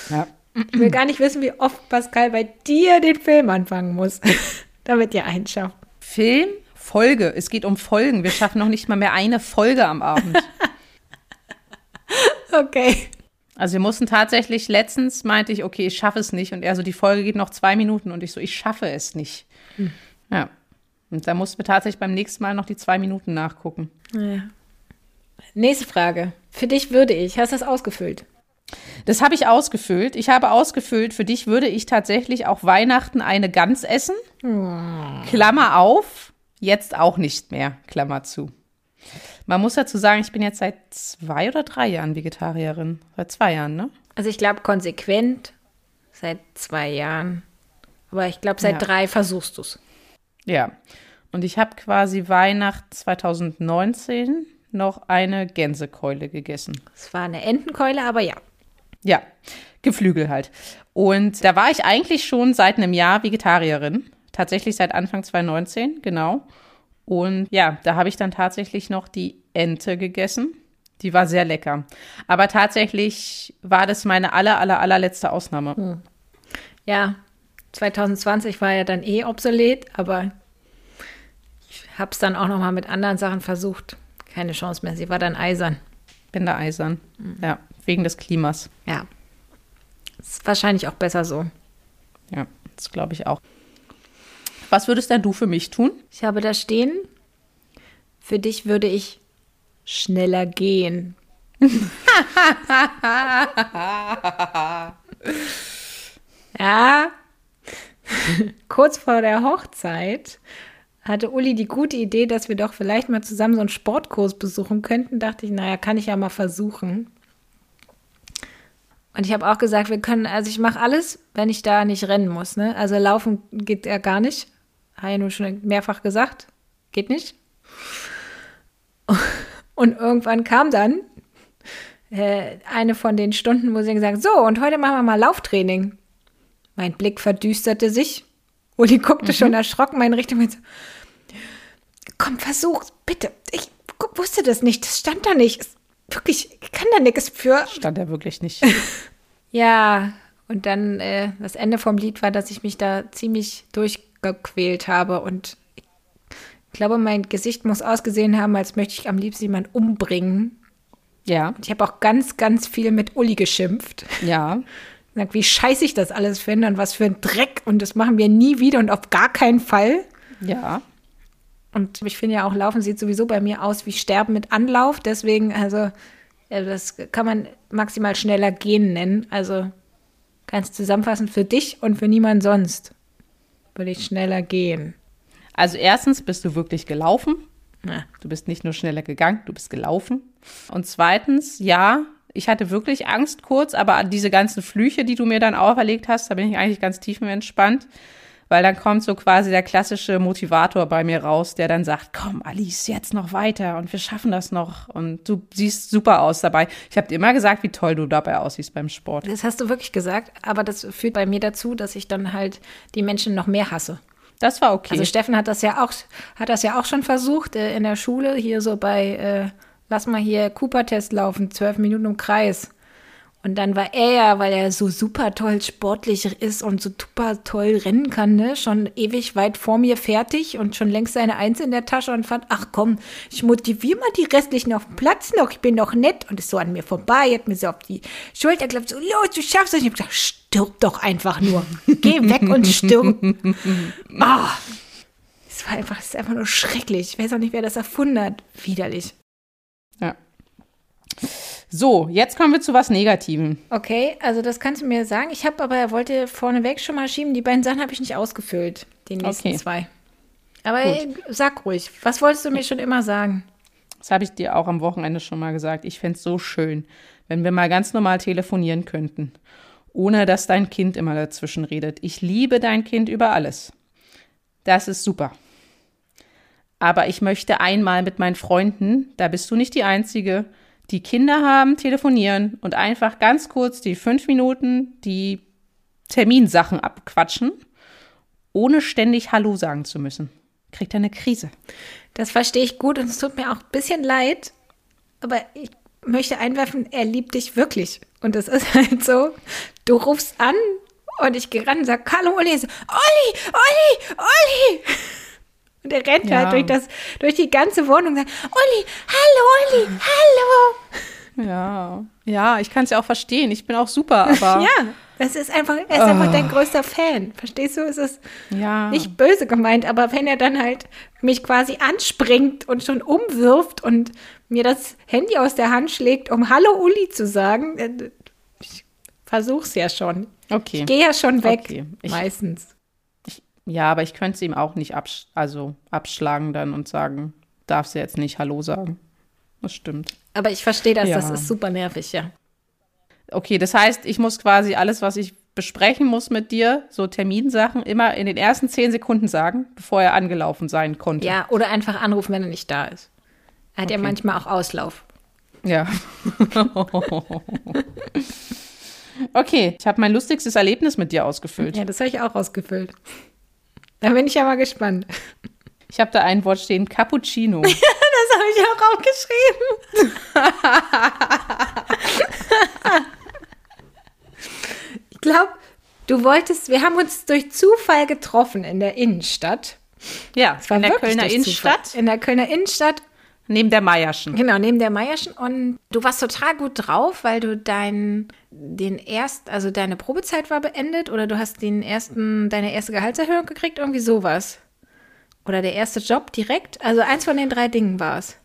ja. Ich will gar nicht wissen, wie oft Pascal bei dir den Film anfangen muss, damit ihr einschafft. Film Folge. Es geht um Folgen. Wir schaffen noch nicht mal mehr eine Folge am Abend. okay. Also wir mussten tatsächlich, letztens meinte ich, okay, ich schaffe es nicht. Und er so, die Folge geht noch zwei Minuten. Und ich so, ich schaffe es nicht. Hm. Ja. Und da mussten wir tatsächlich beim nächsten Mal noch die zwei Minuten nachgucken. Ja. Nächste Frage. Für dich würde ich, hast du das ausgefüllt? Das habe ich ausgefüllt. Ich habe ausgefüllt, für dich würde ich tatsächlich auch Weihnachten eine Gans essen. Oh. Klammer auf, Jetzt auch nicht mehr, Klammer zu. Man muss dazu sagen, ich bin jetzt seit zwei oder drei Jahren Vegetarierin. Seit zwei Jahren, ne? Also ich glaube konsequent seit zwei Jahren. Aber ich glaube, seit ja. drei versuchst du es. Ja. Und ich habe quasi Weihnachten 2019 noch eine Gänsekeule gegessen. Es war eine Entenkeule, aber ja. Ja, Geflügel halt. Und da war ich eigentlich schon seit einem Jahr Vegetarierin. Tatsächlich seit Anfang 2019, genau. Und ja, da habe ich dann tatsächlich noch die Ente gegessen. Die war sehr lecker. Aber tatsächlich war das meine aller, aller, allerletzte Ausnahme. Hm. Ja, 2020 war ja dann eh obsolet, aber ich habe es dann auch noch mal mit anderen Sachen versucht. Keine Chance mehr. Sie war dann eisern. Bin da eisern. Mhm. Ja, wegen des Klimas. Ja. Ist wahrscheinlich auch besser so. Ja, das glaube ich auch. Was würdest denn du für mich tun? Ich habe da stehen, für dich würde ich schneller gehen. ja, kurz vor der Hochzeit hatte Uli die gute Idee, dass wir doch vielleicht mal zusammen so einen Sportkurs besuchen könnten. Dachte ich, naja, kann ich ja mal versuchen. Und ich habe auch gesagt, wir können, also ich mache alles, wenn ich da nicht rennen muss. Ne? Also laufen geht ja gar nicht. Habe ich nur schon mehrfach gesagt. Geht nicht. Und irgendwann kam dann äh, eine von den Stunden, wo sie gesagt so, und heute machen wir mal Lauftraining. Mein Blick verdüsterte sich. Uli guckte mhm. schon erschrocken meine Richtung und so, komm, versuch, bitte. Ich wusste das nicht, das stand da nicht. wirklich, ich kann da nichts für. Stand er wirklich nicht. Ja, und dann äh, das Ende vom Lied war, dass ich mich da ziemlich durchgequält habe und ich glaube, mein Gesicht muss ausgesehen haben, als möchte ich am liebsten jemanden umbringen. Ja. Und ich habe auch ganz, ganz viel mit Uli geschimpft. Ja. Sagt, wie scheiße ich das alles finde und was für ein Dreck und das machen wir nie wieder und auf gar keinen Fall. Ja. Und ich finde ja auch, Laufen sieht sowieso bei mir aus wie Sterben mit Anlauf. Deswegen, also, das kann man maximal schneller gehen nennen. Also, kannst zusammenfassen für dich und für niemand sonst. Würde ich schneller gehen. Also, erstens bist du wirklich gelaufen. Ja. Du bist nicht nur schneller gegangen, du bist gelaufen. Und zweitens, ja, ich hatte wirklich Angst kurz, aber diese ganzen Flüche, die du mir dann auferlegt hast, da bin ich eigentlich ganz tiefenentspannt. Weil dann kommt so quasi der klassische Motivator bei mir raus, der dann sagt, komm, Alice, jetzt noch weiter und wir schaffen das noch. Und du siehst super aus dabei. Ich habe dir immer gesagt, wie toll du dabei aussiehst beim Sport. Das hast du wirklich gesagt, aber das führt bei mir dazu, dass ich dann halt die Menschen noch mehr hasse. Das war okay. Also Steffen hat das ja auch, hat das ja auch schon versucht äh, in der Schule, hier so bei, äh, lass mal hier Cooper-Test laufen, zwölf Minuten im Kreis. Und dann war er ja, weil er so super toll sportlich ist und so super toll rennen kann, ne, schon ewig weit vor mir fertig und schon längst seine Eins in der Tasche und fand, ach komm, ich motiviere mal die restlichen auf dem Platz noch, ich bin doch nett und ist so an mir vorbei, hat mir so auf die Schulter geklappt, so, los, du schaffst es. Ich hab gesagt, stirb doch einfach nur. Geh weg und stirb. Ah, es war einfach, es ist einfach nur schrecklich. Ich weiß auch nicht, wer das erfunden hat. Widerlich. Ja. So, jetzt kommen wir zu was Negativem. Okay, also das kannst du mir sagen. Ich habe aber, er wollte vorneweg schon mal schieben. Die beiden Sachen habe ich nicht ausgefüllt. Die nächsten Okay. zwei. Aber äh, sag ruhig. Was wolltest du mir schon immer sagen? Das habe ich dir auch am Wochenende schon mal gesagt. Ich fände es so schön, wenn wir mal ganz normal telefonieren könnten, ohne dass dein Kind immer dazwischen redet. Ich liebe dein Kind über alles. Das ist super. Aber ich möchte einmal mit meinen Freunden, da bist du nicht die Einzige, die Kinder haben, telefonieren und einfach ganz kurz die fünf Minuten die Terminsachen abquatschen, ohne ständig Hallo sagen zu müssen. Kriegt er eine Krise. Das verstehe ich gut und es tut mir auch ein bisschen leid. Aber ich möchte einwerfen, er liebt dich wirklich. Und das ist halt so, du rufst an und ich gehe ran und sage, hallo Uli. Olli, Olli, Olli. Und er rennt Ja. halt durch, das, durch die ganze Wohnung und sagt, Olli, hallo Olli, hallo. Ja, ja, ich kann es ja auch verstehen. Ich bin auch super, aber Ja, das ist einfach, er ist einfach dein größter Fan. Verstehst du? Es ist ja, nicht böse gemeint, aber wenn er dann halt mich quasi anspringt und schon umwirft und mir das Handy aus der Hand schlägt, um Hallo Uli zu sagen, äh, ich versuch's ja schon. okay. Ich gehe ja schon weg, Okay. Ich- meistens. Ja, aber ich könnte es ihm auch nicht absch also abschlagen dann und sagen, darfst du jetzt nicht Hallo sagen. Das stimmt. Aber ich verstehe das, Ja. das ist super nervig, ja. Okay, das heißt, ich muss quasi alles, was ich besprechen muss mit dir, so Terminsachen, immer in den ersten zehn Sekunden sagen, bevor er angelaufen sein konnte. Ja, oder einfach anrufen, wenn er nicht da ist. Er hat ja Okay. manchmal auch Auslauf. Ja. okay, ich habe mein lustigstes Erlebnis mit dir ausgefüllt. Ja, das habe ich auch ausgefüllt. Da bin ich ja mal gespannt. Ich habe da ein Wort stehen, Cappuccino. Das habe ich auch aufgeschrieben. ich glaube, du wolltest, wir haben uns durch Zufall getroffen in der Innenstadt. Ja, Es war in der Kölner Innenstadt, Zufall. In der Kölner Innenstadt, neben der Meierschen. genau, neben der Meierschen. Und du warst total gut drauf, weil du dein, den erst, also deine Probezeit war beendet oder du hast den ersten, deine erste Gehaltserhöhung gekriegt, irgendwie sowas. Oder der erste Job direkt. Also eins von den drei Dingen war es.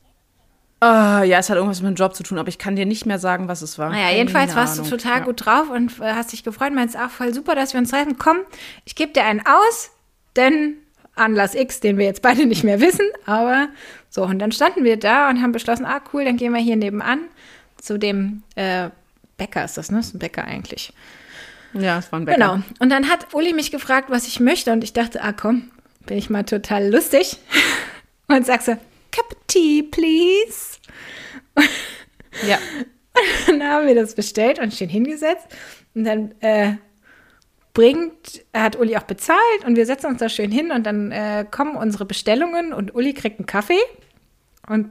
Ah, ja, es hat irgendwas mit dem Job zu tun, aber ich kann dir nicht mehr sagen, was es war. Naja, Keine jedenfalls warst du total Ja. gut drauf und äh, hast dich gefreut, meinst, ach, voll super, dass wir uns treffen. Komm, ich gebe dir einen aus, denn Anlass X, den wir jetzt beide nicht mehr wissen, aber so, und dann standen wir da und haben beschlossen, ah, cool, dann gehen wir hier nebenan zu dem äh, Bäcker, ist das, ne? Das ist ein Bäcker eigentlich. Ja, es war ein Bäcker. Genau. Und dann hat Uli mich gefragt, was ich möchte und ich dachte, ah, komm, bin ich mal total lustig. Und sag so, Cup of Tea, please. Ja. dann haben wir das bestellt und stehen hingesetzt. Und dann äh, bringt, hat Uli auch bezahlt und wir setzen uns da schön hin und dann äh, kommen unsere Bestellungen und Uli kriegt einen Kaffee und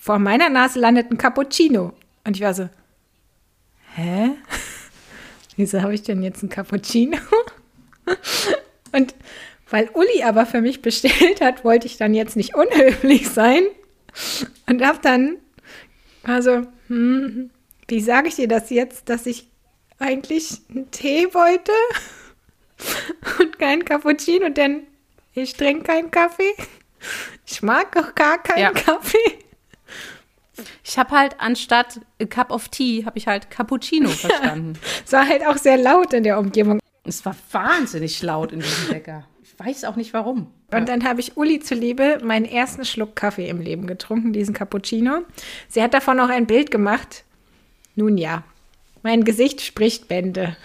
vor meiner Nase landet ein Cappuccino. Und ich war so, hä? Wieso habe ich denn jetzt ein Cappuccino? Und weil Uli aber für mich bestellt hat, wollte ich dann jetzt nicht unhöflich sein und habe dann also, hm, wie sage ich dir das jetzt, dass ich eigentlich einen Tee wollte und keinen Cappuccino, denn ich trinke keinen Kaffee. Ich mag auch gar keinen ja. Kaffee. Ich habe halt anstatt a Cup of Tea, habe ich halt Cappuccino verstanden. es war halt auch sehr laut in der Umgebung. Es war wahnsinnig laut in diesem Bäcker. Ich weiß auch nicht warum. Und dann habe ich Uli zuliebe meinen ersten Schluck Kaffee im Leben getrunken, diesen Cappuccino. Sie hat davon auch ein Bild gemacht. Nun ja, mein Gesicht spricht Bände.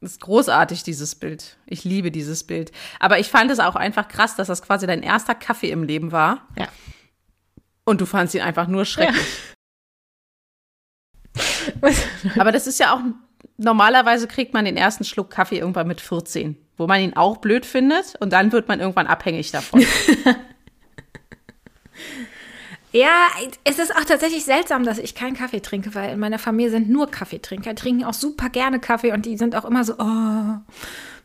Das ist großartig, dieses Bild. Ich liebe dieses Bild. Aber ich fand es auch einfach krass, dass das quasi dein erster Kaffee im Leben war. Ja. Und du fandst ihn einfach nur schrecklich. Ja. Aber das ist ja auch, normalerweise kriegt man den ersten Schluck Kaffee irgendwann mit 14, wo man ihn auch blöd findet und dann wird man irgendwann abhängig davon. Ja, es ist auch tatsächlich seltsam, dass ich keinen Kaffee trinke, weil in meiner Familie sind nur Kaffeetrinker, die trinken auch super gerne Kaffee und die sind auch immer so, oh,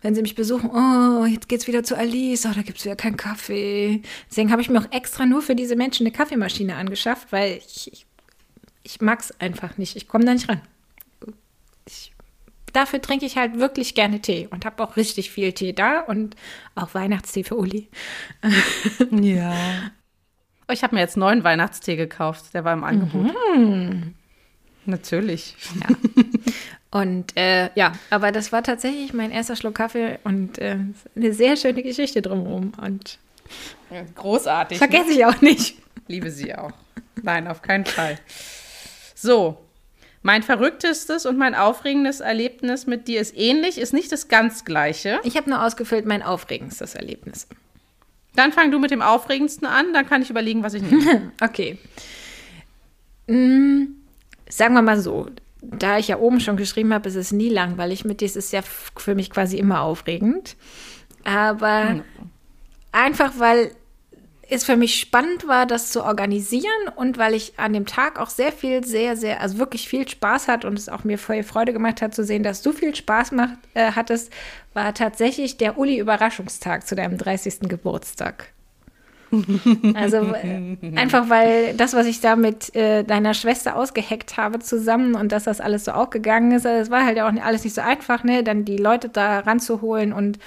wenn sie mich besuchen, oh, jetzt geht's wieder zu Alice, oh, da gibt's wieder keinen Kaffee. Deswegen habe ich mir auch extra nur für diese Menschen eine Kaffeemaschine angeschafft, weil ich, ich, ich mag's einfach nicht. Ich komme da nicht ran. Ich, dafür trinke ich halt wirklich gerne Tee und habe auch richtig viel Tee da und auch Weihnachtstee für Uli. ja. Oh, ich habe mir jetzt neuen Weihnachtstee gekauft. Der war im Angebot. Mhm. Natürlich. Ja. Und äh, ja, aber das war tatsächlich mein erster Schluck Kaffee und äh, eine sehr schöne Geschichte drumherum. Und großartig. Vergesse ne? ich auch nicht. Liebe sie auch. Nein, auf keinen Fall. So, mein verrücktestes und mein aufregendes Erlebnis mit dir ist ähnlich, ist nicht das ganz gleiche. Ich habe nur ausgefüllt mein aufregendstes Erlebnis. Dann fang du mit dem aufregendsten an, dann kann ich überlegen, was ich nehme. okay. Hm, sagen wir mal so, da ich ja oben schon geschrieben habe, ist es nie langweilig mit dir. Es ist ja für mich quasi immer aufregend. Aber mhm. einfach, weil es für mich spannend war, das zu organisieren und weil ich an dem Tag auch sehr viel, sehr, sehr, also wirklich viel Spaß hat und es auch mir voll Freude gemacht hat zu sehen, dass du viel Spaß macht, äh, hattest, war tatsächlich der Uli-Überraschungstag zu deinem 30. Geburtstag. Also einfach weil das, was ich da mit äh, deiner Schwester ausgeheckt habe zusammen und dass das alles so auch gegangen ist, das war halt auch alles nicht so einfach, ne, dann die Leute da ranzuholen und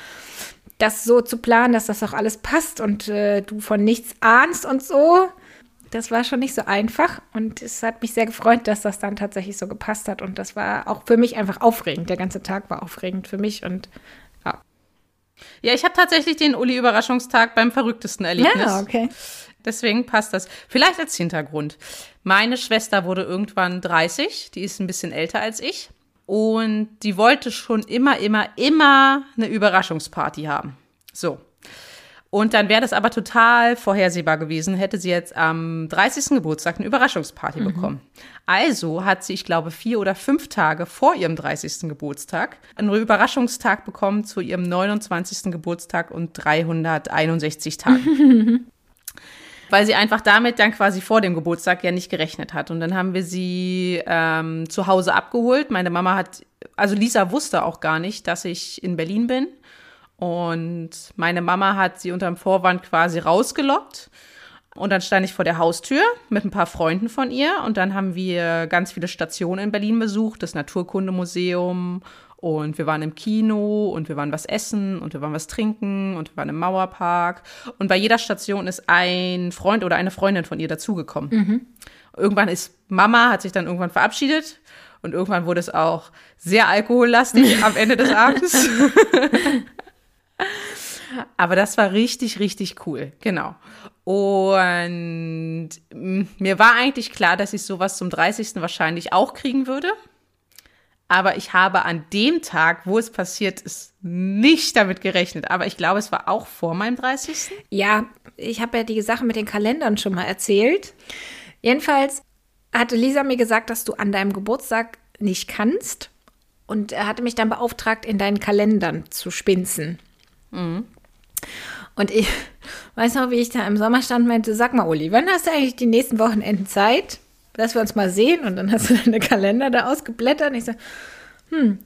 das so zu planen, dass das auch alles passt und äh, du von nichts ahnst und so. Das war schon nicht so einfach und es hat mich sehr gefreut, dass das dann tatsächlich so gepasst hat und das war auch für mich einfach aufregend. Der ganze Tag war aufregend für mich und ja. Ja, ich habe tatsächlich den Uli-Überraschungstag beim verrücktesten Erlebnis. Ja, okay. Deswegen passt das. Vielleicht als Hintergrund. Meine Schwester wurde irgendwann 30, die ist ein bisschen älter als ich. Und die wollte schon immer, immer, immer eine Überraschungsparty haben. So. Und dann wäre das aber total vorhersehbar gewesen, hätte sie jetzt am 30. Geburtstag eine Überraschungsparty mhm. bekommen. Also hat sie, ich glaube, vier oder fünf Tage vor ihrem 30. Geburtstag einen Überraschungstag bekommen zu ihrem 29. Geburtstag und 361 Tagen. weil sie einfach damit dann quasi vor dem Geburtstag ja nicht gerechnet hat. Und dann haben wir sie ähm, zu Hause abgeholt. Meine Mama hat, also Lisa wusste auch gar nicht, dass ich in Berlin bin. Und meine Mama hat sie unter dem Vorwand quasi rausgelockt. Und dann stand ich vor der Haustür mit ein paar Freunden von ihr. Und dann haben wir ganz viele Stationen in Berlin besucht, das Naturkundemuseum. Und wir waren im Kino und wir waren was essen und wir waren was trinken und wir waren im Mauerpark. Und bei jeder Station ist ein Freund oder eine Freundin von ihr dazugekommen. Mhm. Irgendwann ist Mama, hat sich dann irgendwann verabschiedet. Und irgendwann wurde es auch sehr alkohollastig am Ende des Abends. Aber das war richtig, richtig cool. Genau. Und mir war eigentlich klar, dass ich sowas zum 30. wahrscheinlich auch kriegen würde. Aber ich habe an dem Tag, wo es passiert ist, nicht damit gerechnet. Aber ich glaube, es war auch vor meinem 30. Ja, ich habe ja die Sache mit den Kalendern schon mal erzählt. Jedenfalls hatte Lisa mir gesagt, dass du an deinem Geburtstag nicht kannst. Und er hatte mich dann beauftragt, in deinen Kalendern zu spinzen. Mhm. Und ich Weißt du noch, wie ich da im Sommer stand und meinte, sag mal, Uli, wann hast du eigentlich die nächsten Wochenenden Zeit, dass wir uns mal sehen? Und dann hast du deine Kalender da ausgeblättert und ich so, hm,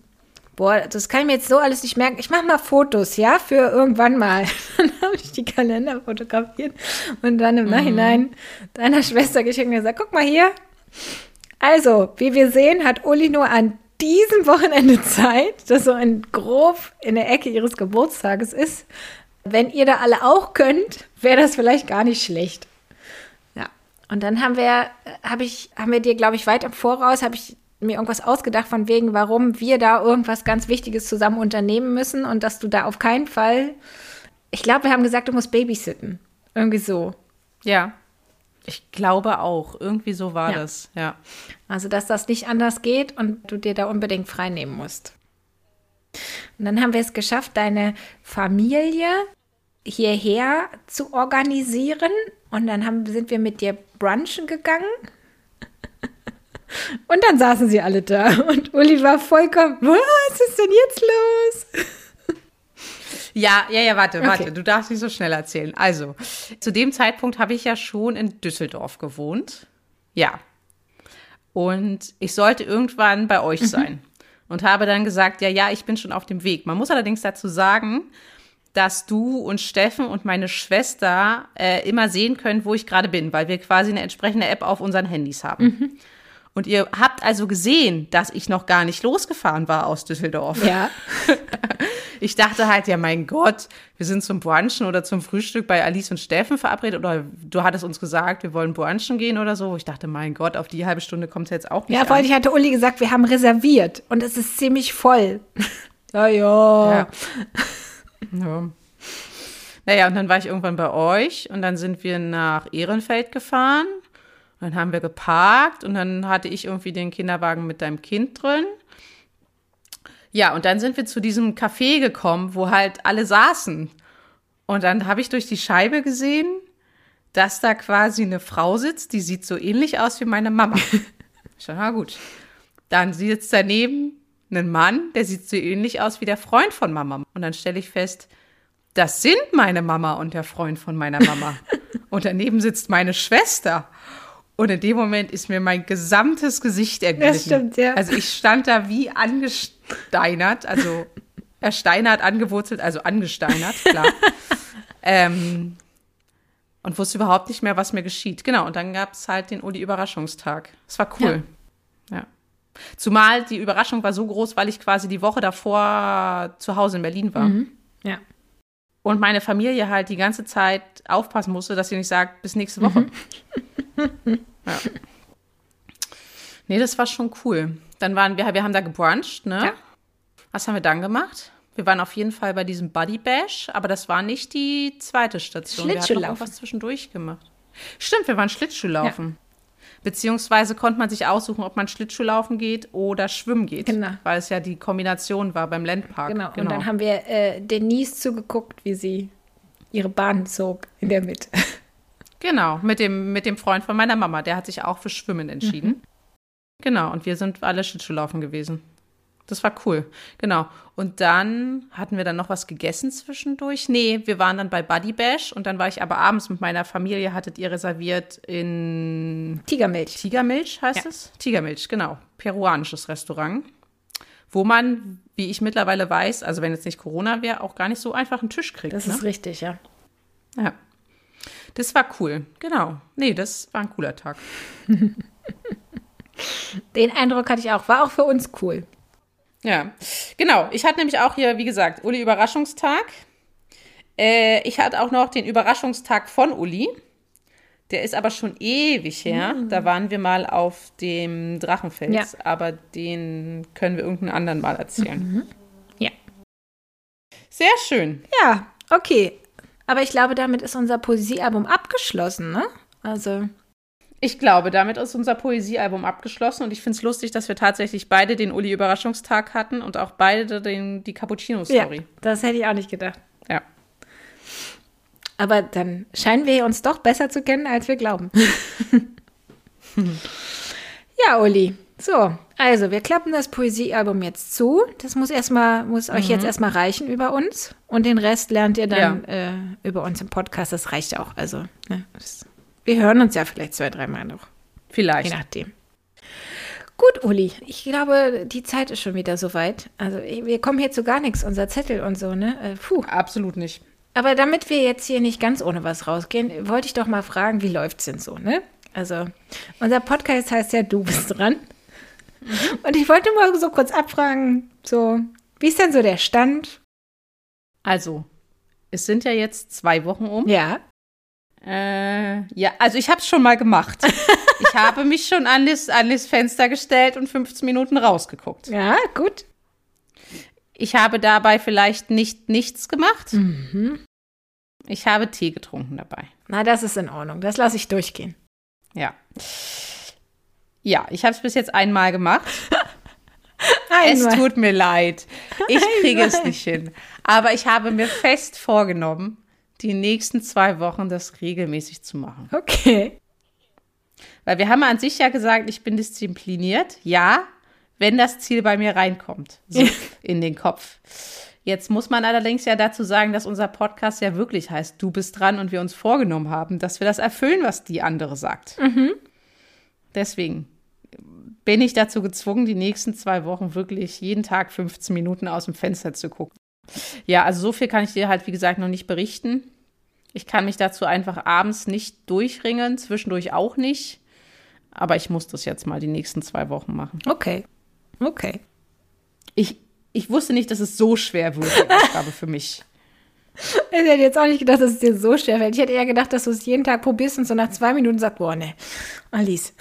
boah, das kann ich mir jetzt so alles nicht merken. Ich mache mal Fotos, ja, für irgendwann mal. Dann habe ich die Kalender fotografiert und dann im mhm. Nachhinein deiner Schwester geschickt und gesagt, guck mal hier. Also, wie wir sehen, hat Uli nur an diesem Wochenende Zeit, das so ein grob in der Ecke ihres Geburtstages ist. Wenn ihr da alle auch könnt, wäre das vielleicht gar nicht schlecht. Und dann haben wir, habe ich, haben wir dir, glaube ich, weit im Voraus, habe ich mir irgendwas ausgedacht von wegen, warum wir da irgendwas ganz Wichtiges zusammen unternehmen müssen und dass du da auf keinen Fall. Ich glaube, wir haben gesagt, du musst babysitten. Irgendwie so. Ja. Ich glaube auch. Irgendwie so war ja. das, ja. Also, dass das nicht anders geht und du dir da unbedingt frei nehmen musst. Und dann haben wir es geschafft, deine Familie hierher zu organisieren. Und dann haben, sind wir mit dir brunchen gegangen. Und dann saßen sie alle da und Uli war vollkommen, was ist denn jetzt los? Ja, ja, ja, warte, okay. warte, du darfst nicht so schnell erzählen. Also, zu dem Zeitpunkt habe ich ja schon in Düsseldorf gewohnt. Ja. Und ich sollte irgendwann bei euch mhm. sein. Und habe dann gesagt, ja, ja, ich bin schon auf dem Weg. Man muss allerdings dazu sagen, dass du und Steffen und meine Schwester äh, immer sehen können, wo ich gerade bin, weil wir quasi eine entsprechende App auf unseren Handys haben. Mhm. Und ihr habt also gesehen, dass ich noch gar nicht losgefahren war aus Düsseldorf. Ja. ich dachte halt, ja, mein Gott, wir sind zum Brunchen oder zum Frühstück bei Alice und Steffen verabredet. Oder du hattest uns gesagt, wir wollen brunchen gehen oder so. Ich dachte, mein Gott, auf die halbe Stunde kommt es jetzt auch nicht. Ja, vor allem hatte Uli gesagt, wir haben reserviert und es ist ziemlich voll. ja, ja. ja. Ja. Naja, und dann war ich irgendwann bei euch und dann sind wir nach Ehrenfeld gefahren dann haben wir geparkt und dann hatte ich irgendwie den Kinderwagen mit deinem Kind drin. Ja, und dann sind wir zu diesem Café gekommen, wo halt alle saßen. Und dann habe ich durch die Scheibe gesehen, dass da quasi eine Frau sitzt, die sieht so ähnlich aus wie meine Mama. Ich dachte, na gut. Dann sitzt daneben ein Mann, der sieht so ähnlich aus wie der Freund von Mama. Und dann stelle ich fest, das sind meine Mama und der Freund von meiner Mama. und daneben sitzt meine Schwester. Und in dem Moment ist mir mein gesamtes Gesicht erglitten. Das stimmt, ja. Also ich stand da wie angesteinert, also ersteinert, angewurzelt, also angesteinert, klar. ähm, und wusste überhaupt nicht mehr, was mir geschieht. Genau, und dann gab es halt den Uli-Überraschungstag. Es war cool. Ja. ja. Zumal die Überraschung war so groß, weil ich quasi die Woche davor zu Hause in Berlin war. Mhm. Ja. Und meine Familie halt die ganze Zeit aufpassen musste, dass sie nicht sagt, bis nächste Woche. Mhm. ja. Nee, das war schon cool. Dann waren wir, wir haben da gebruncht, ne? Ja. Was haben wir dann gemacht? Wir waren auf jeden Fall bei diesem Buddy Bash, aber das war nicht die zweite Station. Wir hatten noch was zwischendurch gemacht. Stimmt, wir waren Schlittschuhlaufen. Ja. Beziehungsweise konnte man sich aussuchen, ob man Schlittschuhlaufen geht oder schwimmen geht. Genau. Weil es ja die Kombination war beim Landpark. Genau. genau. Und dann haben wir äh, Denise zugeguckt, wie sie ihre Bahn zog in der Mitte. Genau, mit dem, mit dem Freund von meiner Mama. Der hat sich auch für Schwimmen entschieden. Mhm. Genau, und wir sind alle Schlittschuhlaufen gewesen. Das war cool. Genau. Und dann hatten wir dann noch was gegessen zwischendurch. Nee, wir waren dann bei Buddy Bash und dann war ich aber abends mit meiner Familie, hattet ihr reserviert in Tigermilch. Tigermilch heißt ja. es? Tigermilch, genau. Peruanisches Restaurant. Wo man, wie ich mittlerweile weiß, also wenn jetzt nicht Corona wäre, auch gar nicht so einfach einen Tisch kriegt. Das ne? ist richtig, ja. Ja. Das war cool, genau. Nee, das war ein cooler Tag. Den Eindruck hatte ich auch. War auch für uns cool. Ja, genau. Ich hatte nämlich auch hier, wie gesagt, Uli Überraschungstag. Äh, ich hatte auch noch den Überraschungstag von Uli. Der ist aber schon ewig her. Mhm. Da waren wir mal auf dem Drachenfels. Ja. Aber den können wir irgendeinen anderen Mal erzählen. Mhm. Ja. Sehr schön. Ja, okay. Aber ich glaube, damit ist unser Poesiealbum abgeschlossen, ne? Also. Ich glaube, damit ist unser Poesiealbum abgeschlossen und ich finde es lustig, dass wir tatsächlich beide den Uli-Überraschungstag hatten und auch beide den, die Cappuccino-Story. Ja, das hätte ich auch nicht gedacht. Ja. Aber dann scheinen wir uns doch besser zu kennen, als wir glauben. ja, Uli, So, also wir klappen das Poesiealbum jetzt zu. Das muss erstmal, muss euch jetzt erstmal reichen über uns. Und den Rest lernt ihr dann äh, über uns im Podcast. Das reicht auch. Also, ne, das, wir hören uns ja vielleicht zwei, dreimal noch. Je Vielleicht. nachdem. Gut, Uli, ich glaube, die Zeit ist schon wieder soweit. Also wir kommen hier zu gar nichts, unser Zettel und so, ne? Äh, puh. Absolut nicht. Aber damit wir jetzt hier nicht ganz ohne was rausgehen, wollte ich doch mal fragen, wie läuft's denn so, ne? Also, unser Podcast heißt ja Du bist dran. Und ich wollte mal so kurz abfragen, so, wie ist denn so der Stand? Also, es sind ja jetzt zwei Wochen um. Ja. Äh, ja, also ich habe es schon mal gemacht. ich habe mich schon an das, an das Fenster gestellt und 15 Minuten rausgeguckt. Ja, gut. Ich habe dabei vielleicht nicht nichts gemacht. Ich habe Tee getrunken dabei. Na, das ist in Ordnung. Das lasse ich durchgehen. Ja. Ja, ich habe es bis jetzt einmal gemacht. Es Einmal. tut mir leid. Ich kriege es nicht hin. Aber ich habe mir fest vorgenommen, die nächsten zwei Wochen das regelmäßig zu machen. Okay. Weil wir haben an sich ja gesagt, ich bin diszipliniert. Ja, wenn das Ziel bei mir reinkommt. So, in den Kopf. Jetzt muss man allerdings ja dazu sagen, dass unser Podcast ja wirklich heißt, du bist dran und wir uns vorgenommen haben, dass wir das erfüllen, was die andere sagt. Deswegen bin ich dazu gezwungen, die nächsten zwei Wochen wirklich jeden Tag 15 Minuten aus dem Fenster zu gucken. Ja, also so viel kann ich dir halt, wie gesagt, noch nicht berichten. Ich kann mich dazu einfach abends nicht durchringen, zwischendurch auch nicht. Aber ich muss das jetzt mal die nächsten zwei Wochen machen. Okay. Okay. Ich, ich wusste nicht, dass es so schwer wird, die Aufgabe für mich. Ich hätte jetzt auch nicht gedacht, dass es dir so schwer fällt. Ich hätte eher gedacht, dass du es jeden Tag probierst und so nach zwei Minuten sagst, boah, ne, Alice,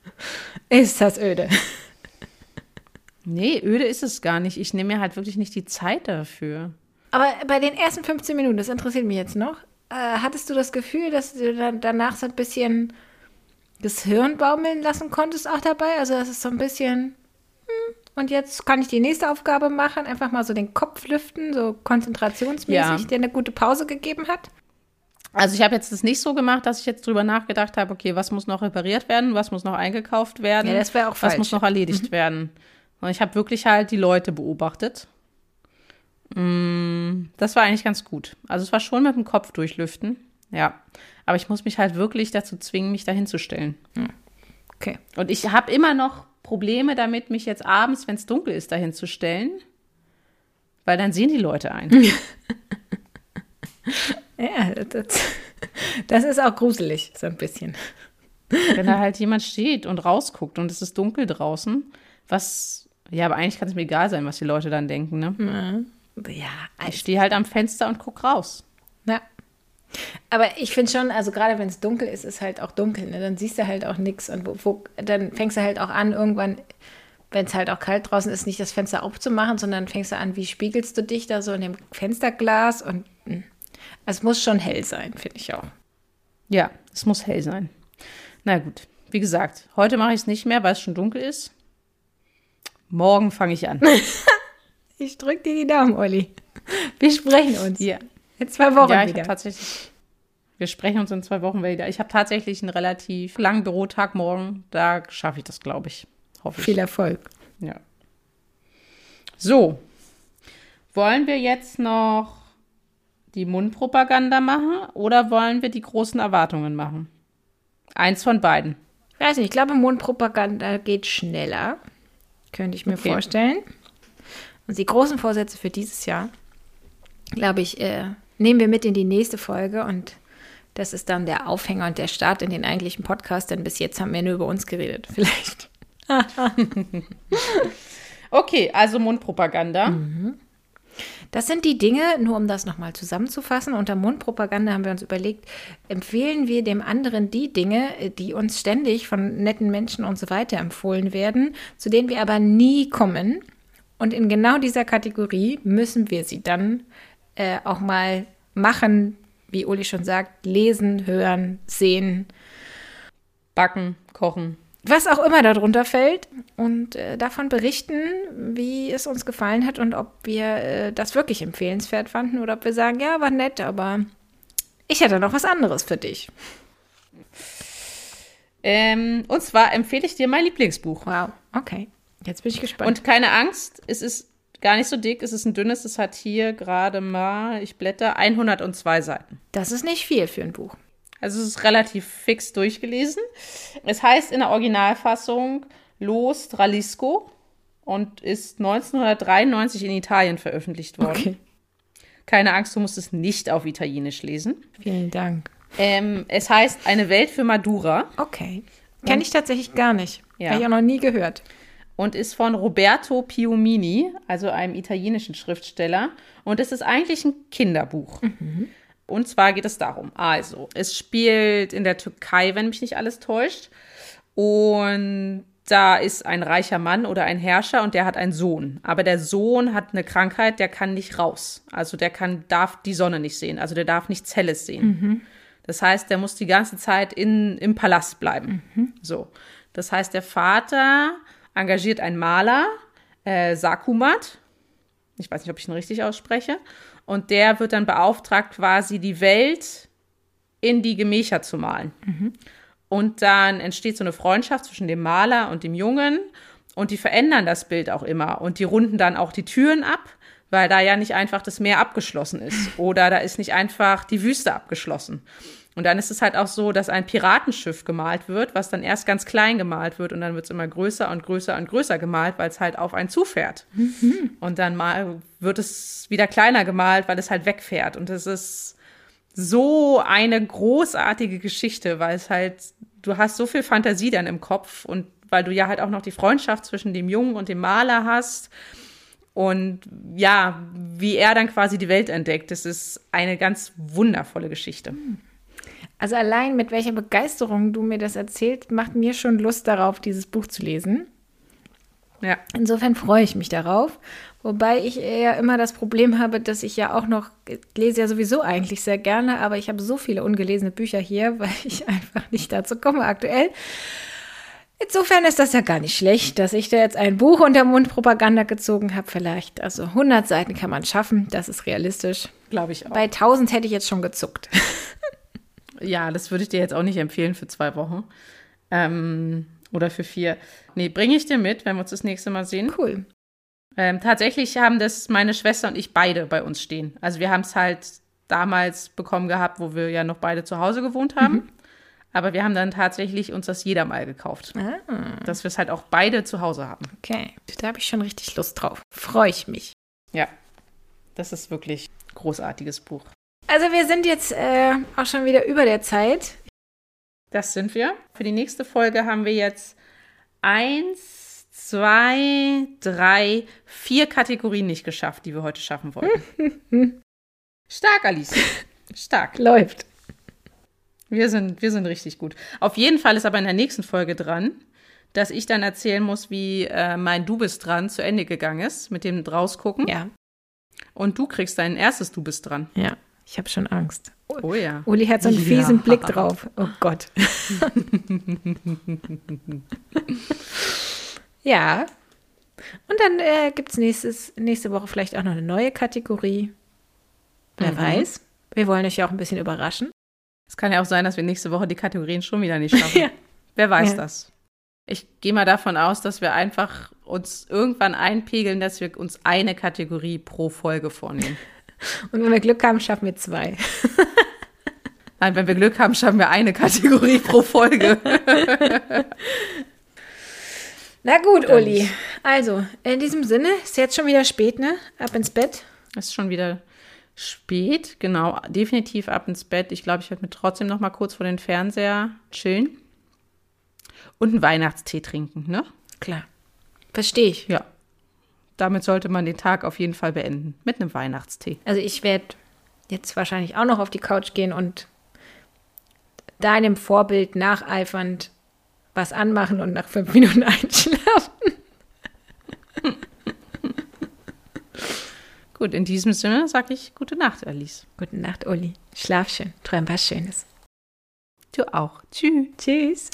ist das öde. Nee, öde ist es gar nicht. Ich nehme mir halt wirklich nicht die Zeit dafür. Aber bei den ersten 15 Minuten, das interessiert mich jetzt noch, äh, hattest du das Gefühl, dass du dann danach so ein bisschen das Hirn baumeln lassen konntest auch dabei? Also, das ist so ein bisschen, hm, und jetzt kann ich die nächste Aufgabe machen, einfach mal so den Kopf lüften, so konzentrationsmäßig, Ja. der eine gute Pause gegeben hat? Also ich habe jetzt das nicht so gemacht, dass ich jetzt drüber nachgedacht habe, okay, was muss noch repariert werden, was muss noch eingekauft werden, Ja, das wäre auch was falsch. Mhm. muss noch erledigt werden. Und ich habe wirklich halt die Leute beobachtet. Mm, Das war eigentlich ganz gut. Also es war schon mit dem Kopf durchlüften, ja. Aber ich muss mich halt wirklich dazu zwingen, mich dahin zu stellen. Okay. Und ich habe immer noch Probleme damit, mich jetzt abends, wenn es dunkel ist, dahin zu stellen. Weil dann sehen die Leute ein. Ja, das, das ist auch gruselig, so ein bisschen. wenn da halt jemand steht und rausguckt und es ist dunkel draußen, was, ja, aber eigentlich kann es mir egal sein, was die Leute dann denken, ne? Ja, Ich stehe halt am Fenster und guck raus. Ja. Aber ich finde schon, also gerade wenn es dunkel ist, ist halt auch dunkel, ne? Dann siehst du halt auch nichts und wo, wo, dann fängst du halt auch an, irgendwann, wenn es halt auch kalt draußen ist, nicht das Fenster aufzumachen, sondern fängst du an, wie spiegelst du dich da so in dem Fensterglas und mh. es muss schon hell sein, finde ich auch. Ja, es muss hell sein. Na gut, wie gesagt, heute mache ich es nicht mehr, weil es schon dunkel ist. Morgen fange ich an. Ich drück dir die Daumen, Olli. Wir sprechen uns. Ja, In zwei Wochen ja ich wieder. tatsächlich. Wir sprechen uns in zwei Wochen wieder. Ich habe tatsächlich einen relativ langen Bürotag morgen. Da schaffe ich das, glaube ich. Hoffe ich. Viel Erfolg. Ja. So. Wollen wir jetzt noch die Mundpropaganda machen oder wollen wir die großen Erwartungen machen? Eins von beiden. Ich weiß nicht, ich glaube, Mundpropaganda geht schneller. Könnte ich mir Okay. vorstellen. Und die großen Vorsätze für dieses Jahr, glaube ich, äh, nehmen wir mit in die nächste Folge und das ist dann der Aufhänger und der Start in den eigentlichen Podcast, denn bis jetzt haben wir nur über uns geredet. Vielleicht. Okay, also Mundpropaganda. Das sind die Dinge, nur um das nochmal zusammenzufassen, unter Mundpropaganda haben wir uns überlegt, empfehlen wir dem anderen die Dinge, die uns ständig von netten Menschen und so weiter empfohlen werden, zu denen wir aber nie kommen. Und in genau dieser Kategorie müssen wir sie dann äh, auch mal machen, wie Uli schon sagt, lesen, hören, sehen, Backen, kochen. Was auch immer darunter fällt und äh, davon berichten, wie es uns gefallen hat und ob wir äh, das wirklich empfehlenswert fanden oder ob wir sagen, ja, war nett, aber ich hätte noch was anderes für dich. Ähm, und zwar empfehle ich dir mein Lieblingsbuch. Wow, okay. Jetzt bin ich gespannt. Und keine Angst, es ist gar nicht so dick, es ist ein dünnes, es hat hier gerade mal, ich blätter, 102 Seiten. das ist nicht viel für ein Buch. Also es ist relativ fix durchgelesen. Es heißt in der Originalfassung Los Tralisco und ist 1993 in Italien veröffentlicht worden. Keine Angst, du musst es nicht auf Italienisch lesen. Vielen Dank. Ähm, es heißt Eine Welt für Madura Okay. Kenne ich tatsächlich gar nicht. Ja. Habe ich auch noch nie gehört. und ist von Roberto Piumini, also einem italienischen Schriftsteller. Und es ist eigentlich ein Kinderbuch. Und zwar geht es darum, also, es spielt in der Türkei, wenn mich nicht alles täuscht. Und da ist ein reicher Mann oder ein Herrscher und der hat einen Sohn. Aber der Sohn hat eine Krankheit, der kann nicht raus. Also der kann, darf die Sonne nicht sehen. Also der darf nichts Helles sehen. Das heißt, der muss die ganze Zeit in, im Palast bleiben. So. Das heißt, der Vater engagiert einen Maler, äh, Sakumat. Ich weiß nicht, ob ich ihn richtig ausspreche. Und der wird dann beauftragt, quasi die Welt in die Gemächer zu malen. Und dann entsteht so eine Freundschaft zwischen dem Maler und dem Jungen. Und die verändern das Bild auch immer. Und die runden dann auch die Türen ab, weil da ja nicht einfach das Meer abgeschlossen ist. Oder da ist nicht einfach die Wüste abgeschlossen. Und dann ist es halt auch so, dass ein Piratenschiff gemalt wird, was dann erst ganz klein gemalt wird und dann wird es immer größer und größer und größer gemalt, weil es halt auf einen zufährt. Und dann mal wird es wieder kleiner gemalt, weil es halt wegfährt. Und es ist so eine großartige Geschichte, weil es halt, du hast so viel Fantasie dann im Kopf und weil du ja halt auch noch die Freundschaft zwischen dem Jungen und dem Maler hast. Und ja, wie er dann quasi die Welt entdeckt, das ist eine ganz wundervolle Geschichte. Also allein mit welcher Begeisterung du mir das erzählst, macht mir schon Lust darauf, dieses Buch zu lesen. Ja. Insofern freue ich mich darauf. Wobei ich eher immer das Problem habe, dass ich ja auch noch, ich lese ja sowieso eigentlich sehr gerne, aber ich habe so viele ungelesene Bücher hier, weil ich einfach nicht dazu komme aktuell. Insofern ist das ja gar nicht schlecht, dass ich da jetzt ein Buch unter Mundpropaganda gezogen habe. Vielleicht, also 100 Seiten kann man schaffen, das ist realistisch. Glaube ich auch. Bei 1000 hätte ich jetzt schon gezuckt. Ja, das würde ich dir jetzt auch nicht empfehlen für zwei Wochen. Ähm, oder für vier. Nee, bringe ich dir mit, wenn wir uns das nächste Mal sehen. Cool. Ähm, tatsächlich haben das meine Schwester und ich beide bei uns stehen. Also wir haben es halt damals bekommen gehabt, wo wir ja noch beide zu Hause gewohnt haben. Aber wir haben dann tatsächlich uns das jeder mal gekauft. Ah, Dass wir es halt auch beide zu Hause haben. okay. Da habe ich schon richtig Lust drauf. Freue ich mich. Ja. Das ist wirklich ein großartiges Buch. Also wir sind jetzt äh, auch schon wieder über der Zeit. Das sind wir. Für die nächste Folge haben wir jetzt eins, zwei, drei, vier Kategorien nicht geschafft, die wir heute schaffen wollten. Stark, Alice. Stark. Läuft. Wir sind, wir sind richtig gut. Auf jeden Fall ist aber in der nächsten Folge dran, dass ich dann erzählen muss, wie äh, mein Du bist dran zu Ende gegangen ist, mit dem rausgucken. Ja, Und du kriegst dein erstes Du bist dran. ja. Ich habe schon Angst. Oh ja. Uli hat so einen Ja. fiesen Blick drauf. Oh Gott. ja. Und dann äh, gibt es nächste Woche vielleicht auch noch eine neue Kategorie. Wer Mhm. weiß. Wir wollen euch ja auch ein bisschen überraschen. Es kann ja auch sein, dass wir nächste Woche die Kategorien schon wieder nicht schaffen. Ja. Wer weiß Ja. das? Ich gehe mal davon aus, dass wir einfach uns irgendwann einpegeln, dass wir uns eine Kategorie pro Folge vornehmen. Und wenn wir Glück haben, schaffen wir zwei. Nein, wenn wir Glück haben, schaffen wir eine Kategorie pro Folge. Na gut, Dann Uli. Also, in diesem Sinne, ist jetzt schon wieder spät, ne? Ab ins Bett. Es ist schon wieder spät, genau, definitiv ab ins Bett. Ich glaube, ich werde mir trotzdem noch mal kurz vor den Fernseher chillen und einen Weihnachtstee trinken, ne? Klar. Verstehe ich. Ja. Damit sollte man den Tag auf jeden Fall beenden mit einem Weihnachtstee. Also ich werde jetzt wahrscheinlich auch noch auf die Couch gehen und deinem Vorbild nacheifernd was anmachen und nach fünf Minuten einschlafen. Gut, in diesem Sinne sage ich gute Nacht, Alice. Gute Nacht, Uli. Schlaf schön. Träum was Schönes. Du auch. Tschüss. Tschüss.